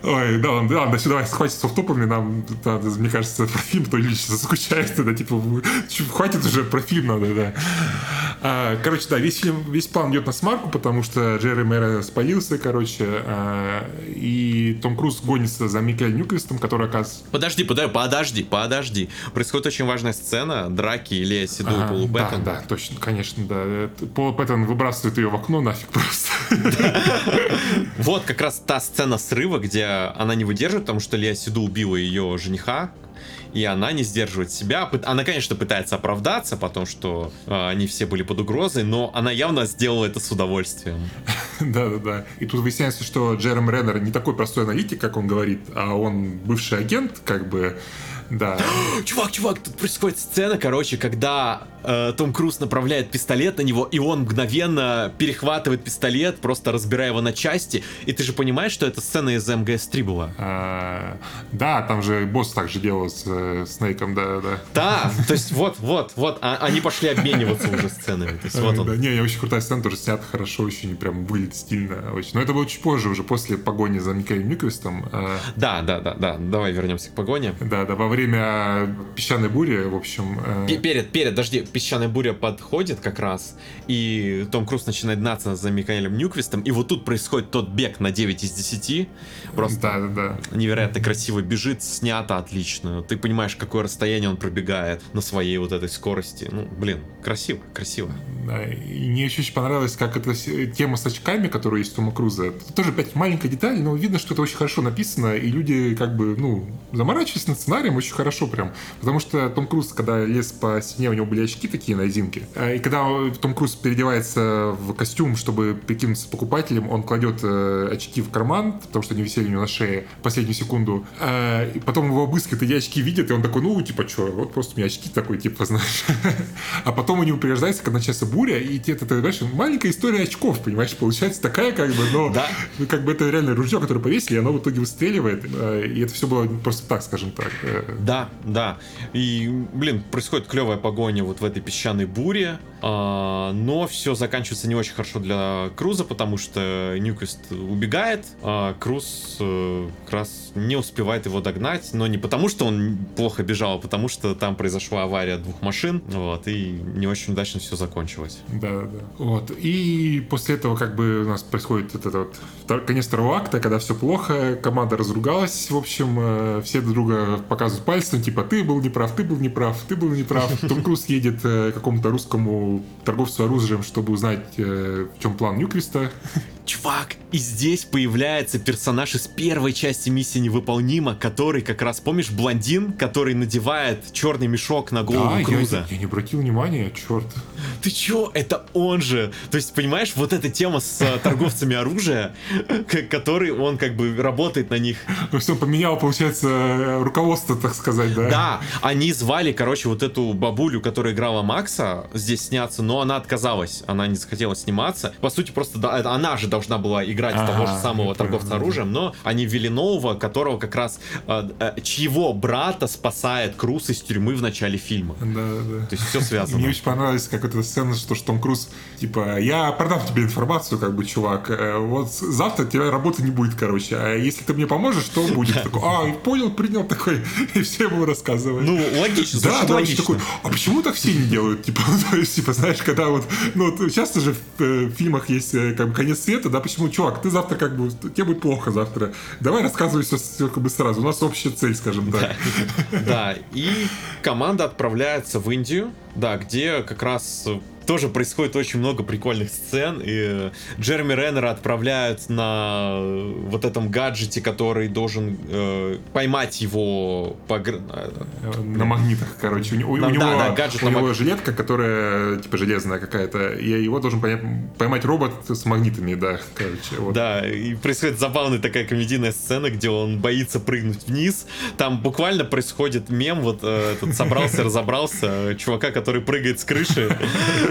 Ой, да, ладно, ладно, все, давай, хватит с офтопами, нам, да, мне кажется, про фильм то лично заскучает, да, типа, хватит уже, про фильм надо, да. А, короче, да, весь фильм, весь план идет на смарку, потому что Джерри Мэра спалился, короче, а, и Том Круз гонится за Микель Ньюквистом, который оказывается... Подожди, подожди, подожди, подожди. Происходит очень важная сцена, драки Илья Сиду а, Полу Да, да, точно, конечно, да. Пол Пэттон выбрасывает ее в окно нафиг просто. Вот как раз та сцена срыва, где она не выдерживает, потому что Лея Сиду убила ее жениха, и она не сдерживает себя. Она, конечно, пытается оправдаться, потому что э, они все были под угрозой, но она явно сделала это с удовольствием. Да-да-да. И тут выясняется, что Джерем Реннер не такой простой аналитик, как он говорит, а он бывший агент, как бы да. чувак, чувак, тут происходит сцена, короче, когда э, Том Круз направляет пистолет на него, и он мгновенно перехватывает пистолет, просто разбирая его на части. И ты же понимаешь, что это сцена из МГС-3 была? А, да, там же босс так же делал с э, Снейком, да, да. Да, то есть вот, вот, вот, а, они пошли обмениваться уже сценами. То есть, вот он. Да, не, очень крутая сцена, тоже снята хорошо, очень прям выглядит стильно. Очень. Но это было чуть позже, уже после погони за Микаэлем Ньюквистом. А... Да, да, да, да. Давай вернемся к погоне. Да, да, во время время песчаной бури, в общем... Э... Перед, перед, подожди, песчаная буря подходит как раз, и Том Круз начинает гнаться за Микаэлем Ньюквистом, и вот тут происходит тот бег на 9 из 10. Просто да, да, да. невероятно красиво бежит, снято отлично. Ты понимаешь, какое расстояние он пробегает на своей вот этой скорости. Ну, блин, красиво, красиво. Да, и мне еще очень понравилось, как эта тема с очками, которая есть у Тома Круза. Это тоже опять маленькая деталь, но видно, что это очень хорошо написано, и люди как бы, ну, заморачивались над сценарием очень хорошо прям. Потому что Том Круз, когда лез по стене, у него были очки такие на резинке. А, и когда Том Круз переодевается в костюм, чтобы прикинуться покупателем, он кладет э, очки в карман, потому что они висели у него на шее последнюю секунду. А, и потом его обыскивают, и очки видят, и он такой, ну, типа, что, вот просто у меня очки такой, типа, знаешь. А потом у него прирождается, когда начинается буря, и тебе, ты, знаешь, маленькая история очков, понимаешь, получается такая, как бы, но да. ну, как бы это реально ружье, которое повесили, и оно в итоге выстреливает, э, и это все было просто так, скажем так. Да, да. И, блин, происходит клевая погоня вот в этой песчаной буре. А, но все заканчивается не очень хорошо для Круза, потому что Ньюквист убегает, а Круз э, как раз не успевает его догнать, но не потому, что он плохо бежал, а потому что там произошла авария двух машин, вот, и не очень удачно все закончилось. Да, да. Вот. И после этого как бы у нас происходит этот вот конец второго акта, когда все плохо, команда разругалась, в общем, э, все друг друга показывают пальцем, типа, ты был неправ, ты был неправ, ты был неправ. Том Круз едет э, к какому-то русскому торговцу оружием, чтобы узнать, э, в чем план Ньюквиста. Чувак, и здесь появляется персонаж из первой части миссии невыполнима, который как раз, помнишь, блондин, который надевает черный мешок на голову да, Круза? Я, я не обратил внимания, черт. Ты чё? Это он же. То есть, понимаешь, вот эта тема с э, торговцами оружия, который он как бы работает на них. То есть он поменял, получается, э, руководство, так сказать, да? Да, они звали, короче, вот эту бабулю, которая играла Макса, здесь сняться, но она отказалась, она не захотела сниматься. По сути, просто она же должна была играть ага, того же самого торговца оружием, но они ввели нового, которого как раз э, э, чьего брата спасает Круз из тюрьмы в начале фильма. Да, да. То есть все связано. Мне очень понравилось, как эта сцена, что, что Том Круз, типа, я продам тебе информацию, как бы, чувак, э, вот завтра тебя работы не будет, короче, а если ты мне поможешь, что будет? Такой, а, понял, принял такой, и все ему рассказывают. Ну, логично, да, да, логично. такой, а почему так все не делают? Типа, то есть, типа, знаешь, когда вот, ну, часто же в, фильмах есть как бы конец света, да, почему, чувак, ты завтра как бы, тебе будет плохо завтра. Давай рассказывай все, все как бы сразу. У нас общая цель, скажем так. Да, и команда отправляется в Индию, да, где как раз тоже происходит очень много прикольных сцен, и Джереми Реннера отправляют на вот этом гаджете, который должен э, поймать его по... Э, на магнитах, короче. У, на, у него, да, гаджет у него маг... жилетка, которая типа железная какая-то, и его должен поймать, поймать робот с магнитами, да, короче. Вот. Да, и происходит забавная такая комедийная сцена, где он боится прыгнуть вниз. Там буквально происходит мем, вот э, этот собрался, разобрался, чувака, который прыгает с крыши.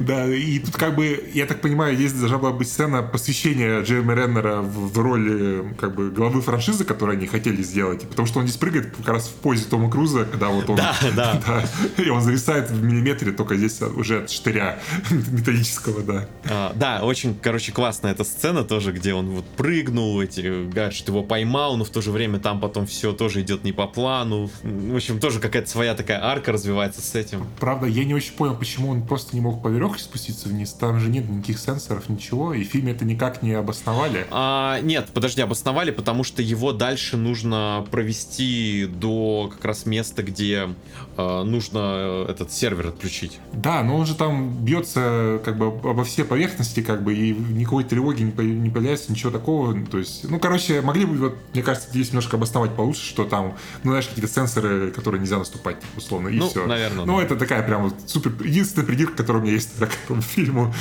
Да, и тут как бы, я так понимаю, есть должна была быть сцена посвящения Джереми Реннера в, в роли как бы главы франшизы, которую они хотели сделать, потому что он здесь прыгает как раз в позе Тома Круза, когда вот он... Да, да. да и он зависает в миллиметре, только здесь уже от штыря металлического, да. А, да, очень, короче, классная эта сцена тоже, где он вот прыгнул, эти гаджет его поймал, но в то же время там потом все тоже идет не по плану. В общем, тоже какая-то своя такая арка развивается с этим. Правда, я не очень понял, почему он просто не мог по веревке спуститься вниз. Там же нет никаких сенсоров, ничего, и в фильме это никак не обосновали. А, нет, подожди, обосновали, потому что его дальше нужно провести до как раз места, где э, нужно этот сервер отключить. Да, но он же там бьется как бы обо все поверхности, как бы, и никакой тревоги не, не появляется, ничего такого. То есть, ну, короче, могли бы, вот, мне кажется, здесь немножко обосновать получше, что там, ну, знаешь, какие-то сенсоры, которые нельзя наступать, условно, и ну, все. наверное. Ну, да. это такая прям вот супер, единственная придирка, которая у меня есть к этому фильму.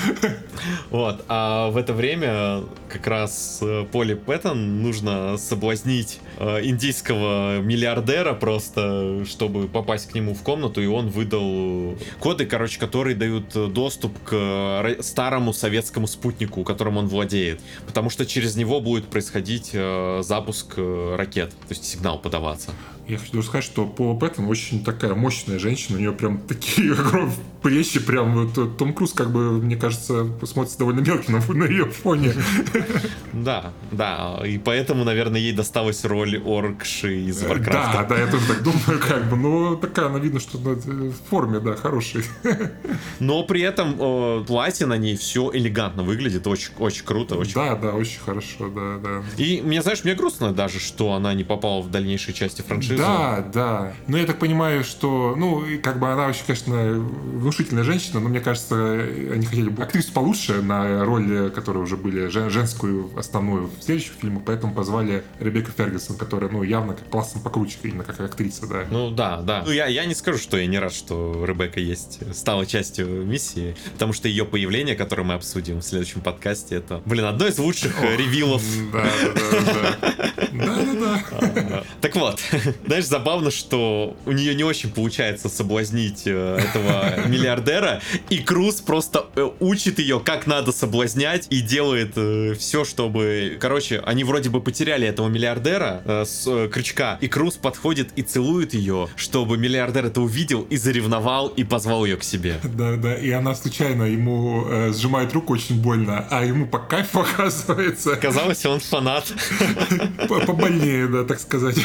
Вот, а в это время как раз э, Поли Пэттон нужно соблазнить э, индийского миллиардера просто, чтобы попасть к нему в комнату, и он выдал коды, короче, которые дают доступ к старому советскому спутнику, которым он владеет, потому что через него будет происходить э, запуск ракет, то есть сигнал подаваться. Я хочу сказать, что Пола Пэттон очень такая мощная женщина, у нее прям такие огромные плечи, прям вот Том Круз, как бы, мне кажется, смотрится довольно мелким на, на ее фоне. Да, да, и поэтому, наверное, ей досталась роль Оркши из Варкрафта. Да, да, я тоже так думаю, как бы, но такая, она видно, что в форме, да, хорошей. Но при этом э, платье на ней все элегантно выглядит, очень, очень круто. Очень... Да, да, очень хорошо, да, да. И мне, знаешь, мне грустно даже, что она не попала в дальнейшие части франшизы да, да. Но я так понимаю, что, ну, как бы она очень, конечно, внушительная женщина, но мне кажется, они хотели бы актрису получше на роль, которые уже были женскую основную в следующем фильме, поэтому позвали Ребекку Фергюсон, которая, ну, явно как классно покруче, именно как актриса, да. Ну, да, да. Ну, я, я не скажу, что я не рад, что Ребекка есть, стала частью миссии, потому что ее появление, которое мы обсудим в следующем подкасте, это, блин, одно из лучших ревилов. Да, да, да. Да, да, да. Так вот, знаешь, забавно, что у нее не очень получается соблазнить э, этого миллиардера, и Круз просто э, учит ее, как надо соблазнять, и делает э, все, чтобы... Короче, они вроде бы потеряли этого миллиардера с крючка, и Круз подходит и целует ее, чтобы миллиардер это увидел и заревновал, и позвал ее к себе. Да, да, и она случайно ему э, сжимает руку очень больно, а ему по кайфу оказывается. Казалось, он фанат. Побольнее, да, так сказать.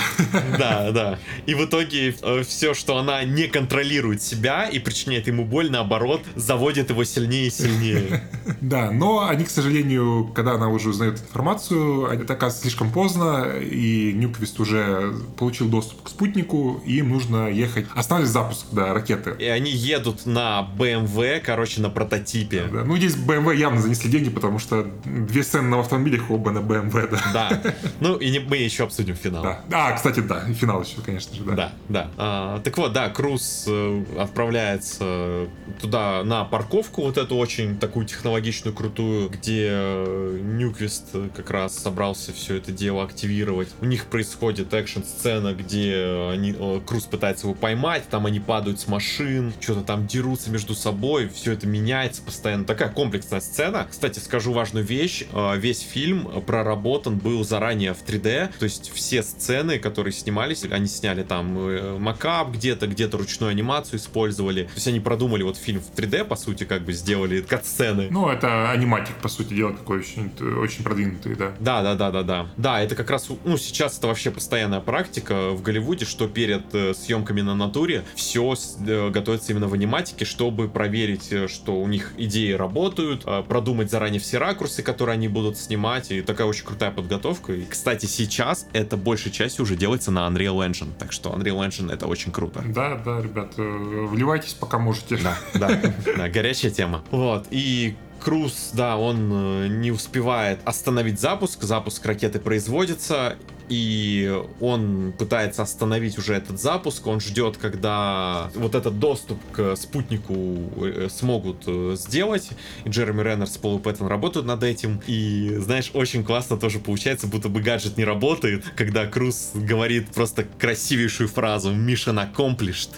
Да, да. И в итоге э, все, что она не контролирует себя и причиняет ему боль, наоборот, заводит его сильнее и сильнее. Да, но они, к сожалению, когда она уже узнает информацию, это оказывается слишком поздно, и Нюквист уже получил доступ к спутнику, и им нужно ехать, останавливать запуск, да, ракеты. И они едут на BMW, короче, на прототипе. Да, да. Ну, здесь BMW явно занесли деньги, потому что две сцены на автомобилях оба на BMW, да. Да. Ну, и не, мы еще обсудим финал. Да. А, кстати, да, финал еще, конечно же, да. Да, да. А, так вот, да, Круз э, отправляется туда на парковку, вот эту очень такую технологичную, крутую, где э, Ньюквист как раз собрался все это дело активировать. У них происходит экшн-сцена, где они, Круз пытается его поймать, там они падают с машин, что-то там дерутся между собой, все это меняется постоянно. Такая комплексная сцена. Кстати, скажу важную вещь. Э, весь фильм проработан был заранее в 3D, то есть все сцены, которые снимались, они сняли там э, макап где-то, где-то ручную анимацию использовали. То есть они продумали вот фильм в 3D, по сути, сути, как бы сделали кат-сцены. Ну, это аниматик, по сути дела, такой очень, очень продвинутый, да. Да, да, да, да, да. Да, это как раз, ну, сейчас это вообще постоянная практика в Голливуде, что перед э, съемками на натуре все э, готовится именно в аниматике, чтобы проверить, э, что у них идеи работают, продумать заранее все ракурсы, которые они будут снимать, и такая очень крутая подготовка. И, кстати, сейчас это большей частью уже делается на Unreal Engine, так что Unreal Engine это очень круто. Да, да, ребят, вливайтесь пока можете. Да, да, да, горячая тема. Вот, и Круз, да, он э, не успевает остановить запуск, запуск ракеты производится, и он пытается остановить уже этот запуск, он ждет, когда вот этот доступ к спутнику э, смогут э, сделать, и Джереми Реннер с Полу Пэттон работают над этим, и, знаешь, очень классно тоже получается, будто бы гаджет не работает, когда Круз говорит просто красивейшую фразу «Mission accomplished»,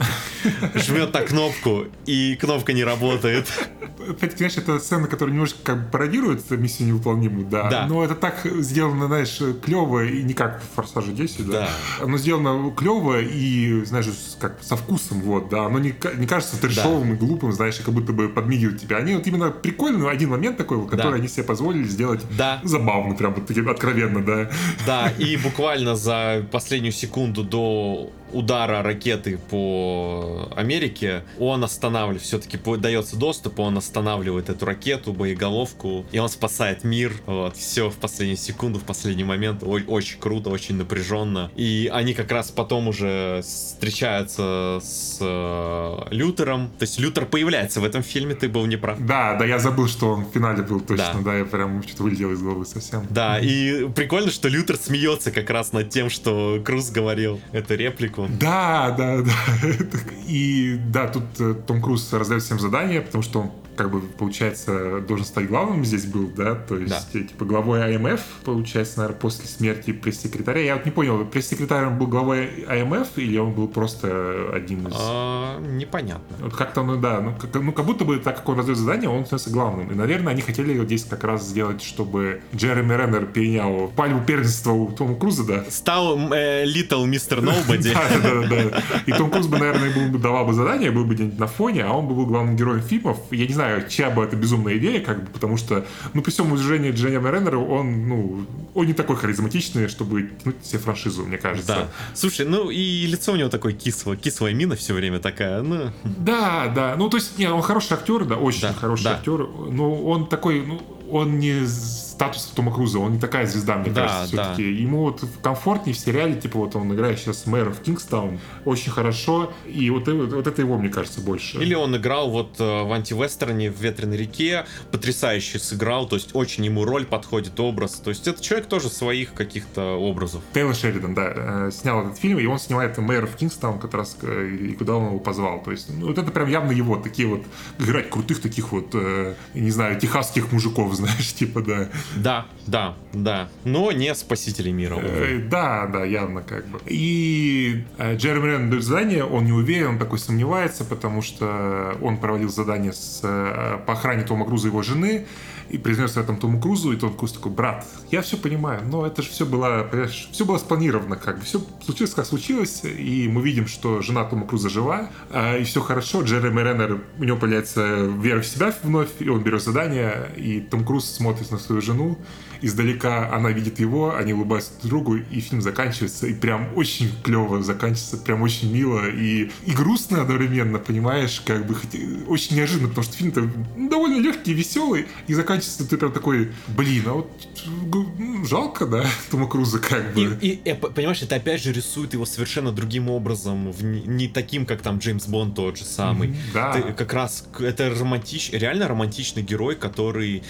жмет на кнопку, и кнопка не работает. Опять, конечно, это сцена, которая немножко как пародирует миссию невыполнимую, да. Да. Но это так сделано, знаешь, клево и не как в Форсаже 10, да. Да. Оно сделано клево и, знаешь, как со вкусом, вот, да. Оно не, не кажется трешовым и глупым, знаешь, и как будто бы подмигивают тебя. Они вот именно прикольный один момент такой, который Да. они себе позволили сделать Да. забавно, прям вот таким откровенно, да. Да, и буквально за последнюю секунду до удара ракеты по Америке он останавливает, все-таки дается доступ, он останавливает эту ракету, боеголовку, и он спасает мир. Вот, все в последнюю секунду, в последний момент. Ой, очень круто, очень напряженно. И они как раз потом уже встречаются с э, Лютером. То есть Лютер появляется в этом фильме, ты был не прав. Да, да, я забыл, что он в финале был точно, Да. да, я прям что-то вылетел из головы совсем. Да, и прикольно, что Лютер смеется как раз над тем, что Круз говорил эту реплику. Да, да, да. И да, тут э, Том Круз раздает всем задания, потому что он как бы, получается, должен стать главным здесь был, да, то есть, Да. э, типа, главой АМФ, получается, наверное, после смерти пресс-секретаря. Я вот не понял, пресс-секретарем был главой АМФ или он был просто одним из... А, непонятно. Вот как-то, ну да, ну как, ну как будто бы, так как он раздает задание, он становится главным. И, наверное, они хотели вот здесь как раз сделать, чтобы Джереми Реннер перенял пальму первенства у Тома Круза, да. Стал э, Little Mr. Nobody. Да, да, да, да. И Том Круз бы, наверное, был бы давал бы задание, был бы где-нибудь на фоне, а он бы был главным героем фильмов. Я не знаю, чья бы это безумная идея, как бы, потому что, ну, при всем уважении Дженни Реннера, он, ну, он не такой харизматичный, чтобы тянуть себе франшизу, мне кажется. Да. Слушай, ну и лицо у него такое кислое, кислая мина все время такая, ну... Да, да. Ну, то есть, нет, он хороший актер, да, очень Да, хороший да. актер. Но он такой, ну, он не статус Тома Круза, он не такая звезда, мне Да, кажется, да. все-таки. Ему вот комфортнее в сериале, типа вот он играет сейчас мэра в Кингстаун, очень хорошо, и вот, это- вот это его, мне кажется, больше. Или он играл вот э, в антивестерне в «Ветреной реке», потрясающе сыграл, то есть очень ему роль подходит, образ. То есть это человек тоже своих каких-то образов. Тейлор Шеридан, да, э, снял этот фильм, и он снимает мэра в Кингстаун как раз, э, и куда он его позвал. То есть, ну, вот это прям явно его, такие вот, играть крутых таких вот, не знаю, техасских мужиков, знаешь, типа, да. Да, да, да. Но не спасители мира. Э, Да, да, явно как бы. И э, Джереми Рен задание, он не уверен, он такой сомневается, потому что он проводил задание с, э, по охране Тома Круза его жены, и признается этом Тому Крузу, и Том Круз такой, брат, я все понимаю, но это же все было, понимаешь, все было спланировано, как бы, все случилось, как случилось, и мы видим, что жена Тома Круза жива, а, и все хорошо, Джереми Реннер, у него появляется вера в себя вновь, и он берет задание, и Том Круз смотрит на свою жену, издалека она видит его, они улыбаются друг другу, и фильм заканчивается, и прям очень клево заканчивается, прям очень мило и, и грустно одновременно, понимаешь, как бы хоть- очень неожиданно, потому что фильм-то довольно легкий, веселый, и заканчивается ты прям такой, блин, а вот жалко, да, Тома Круза как бы. И, и, э, понимаешь, это опять же рисует его совершенно другим образом, в не, таким, как там Джеймс Бонд тот же самый. Да. Ты как раз это романтич, реально романтичный герой, который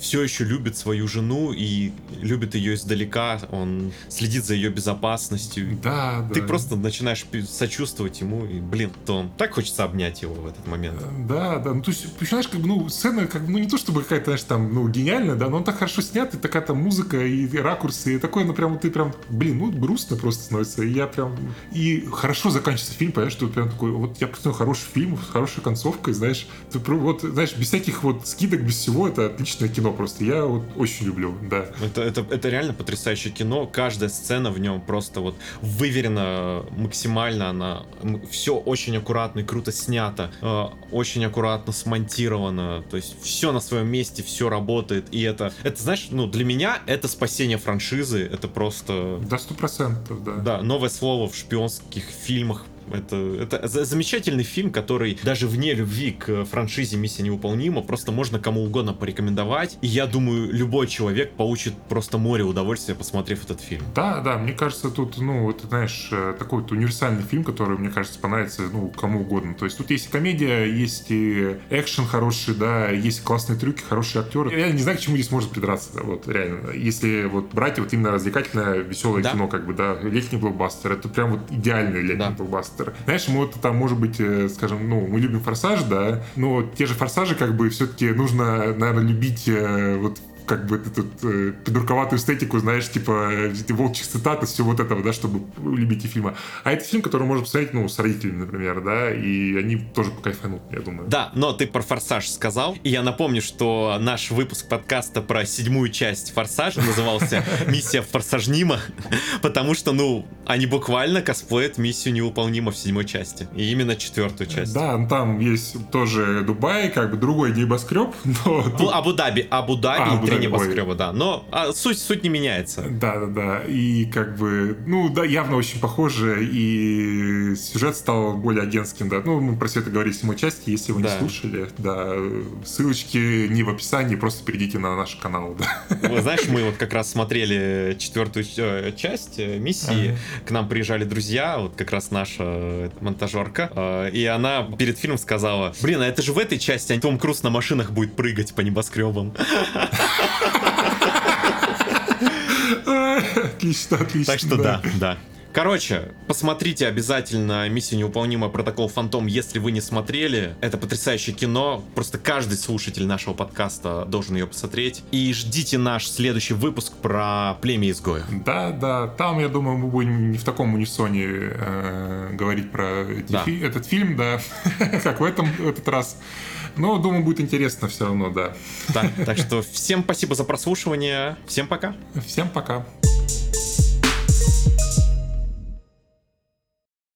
все еще любит свою жену и любит ее издалека. Он следит за ее безопасностью. Да, да. Ты просто начинаешь сочувствовать ему, и, блин, Том, так хочется обнять его в этот момент. Да, да, ну то есть, понимаешь, как бы, ну, сцена, как бы, ну, не то чтобы какая-то, знаешь, там, ну, гениальная, да, но он так хорошо снят, и такая там музыка, и ракурсы, и такое, ну, прям, ты прям, блин, ну, грустно просто становится, и я прям, и хорошо заканчивается фильм, понимаешь, что прям такой, вот я посмотрел хороший фильм, с хорошей концовкой, знаешь, ты вот, знаешь, без всяких вот скидок, без всего, это отличное кино просто, я вот очень люблю, да. Это, это, это реально потрясающее кино. Каждая сцена в нем просто вот выверена максимально. Она все очень аккуратно и круто снято, э, очень аккуратно смонтировано. То есть все на своем месте, все работает. И это, это знаешь, ну для меня это спасение франшизы. Это просто... Да, сто процентов, да. Да, новое слово в шпионских фильмах это, это замечательный фильм, который даже вне любви к франшизе «Миссия невыполнима» просто можно кому угодно порекомендовать. И я думаю, любой человек получит просто море удовольствия, посмотрев этот фильм. Да, да, мне кажется, тут, ну, это, знаешь, э, такой вот универсальный фильм, который, мне кажется, понравится, ну, кому угодно. То есть тут есть комедия, есть и экшен хороший, да, есть классные трюки, хорошие актеры. Я не знаю, к чему здесь можно придраться, вот, реально. Если вот брать вот именно развлекательное, веселое да. кино, как бы, да, летний блокбастер, это прям вот идеальный летний да. блокбастер блокбастера. Знаешь, мы вот там, может быть, э, скажем, ну, мы любим форсаж, да, но те же форсажи, как бы, все-таки нужно, наверное, любить э, вот как бы эту э, придурковатую эстетику, знаешь, типа эти волчьих цитат и все вот этого, да, чтобы любить эти фильмы. А это фильм, который можно посмотреть, ну, с родителями, например, да, и они тоже покайфанут, я думаю. Да, но ты про «Форсаж» сказал, и я напомню, что наш выпуск подкаста про седьмую часть «Форсажа» назывался «Миссия форсажнима», потому что, ну, они буквально косплеят миссию невыполнима в седьмой части, и именно четвертую часть. Да, ну, там есть тоже Дубай, как бы другой небоскреб, но... Абу-Даби, Абу-Даби, а, небоскреба, да. Но а, суть, суть не меняется. Да, да, да. И как бы, ну да, явно очень похоже, и сюжет стал более агентским, да. Ну, мы про все это говорили в седьмой части, если вы да. не слушали, да. Ссылочки не в описании, просто перейдите на наш канал, да. Вы знаешь, мы вот как раз смотрели четвертую э, часть э, миссии, ага. к нам приезжали друзья, вот как раз наша э, монтажерка, и она перед фильмом сказала, блин, а это же в этой части Том Круз на машинах будет прыгать по небоскребам. Отлично, отлично. Так что да, да. Короче, посмотрите обязательно «Миссия невыполнима. Протокол Фантом», если вы не смотрели. Это потрясающее кино. Просто каждый слушатель нашего подкаста должен ее посмотреть. И ждите наш следующий выпуск про племя изгоя. Да, да. Там, я думаю, мы будем не в таком унисоне э, говорить про да. фи- этот фильм, да, как в этом этот раз. Но, думаю, будет интересно все равно, да. Так, так что всем спасибо за прослушивание. Всем пока. Всем пока.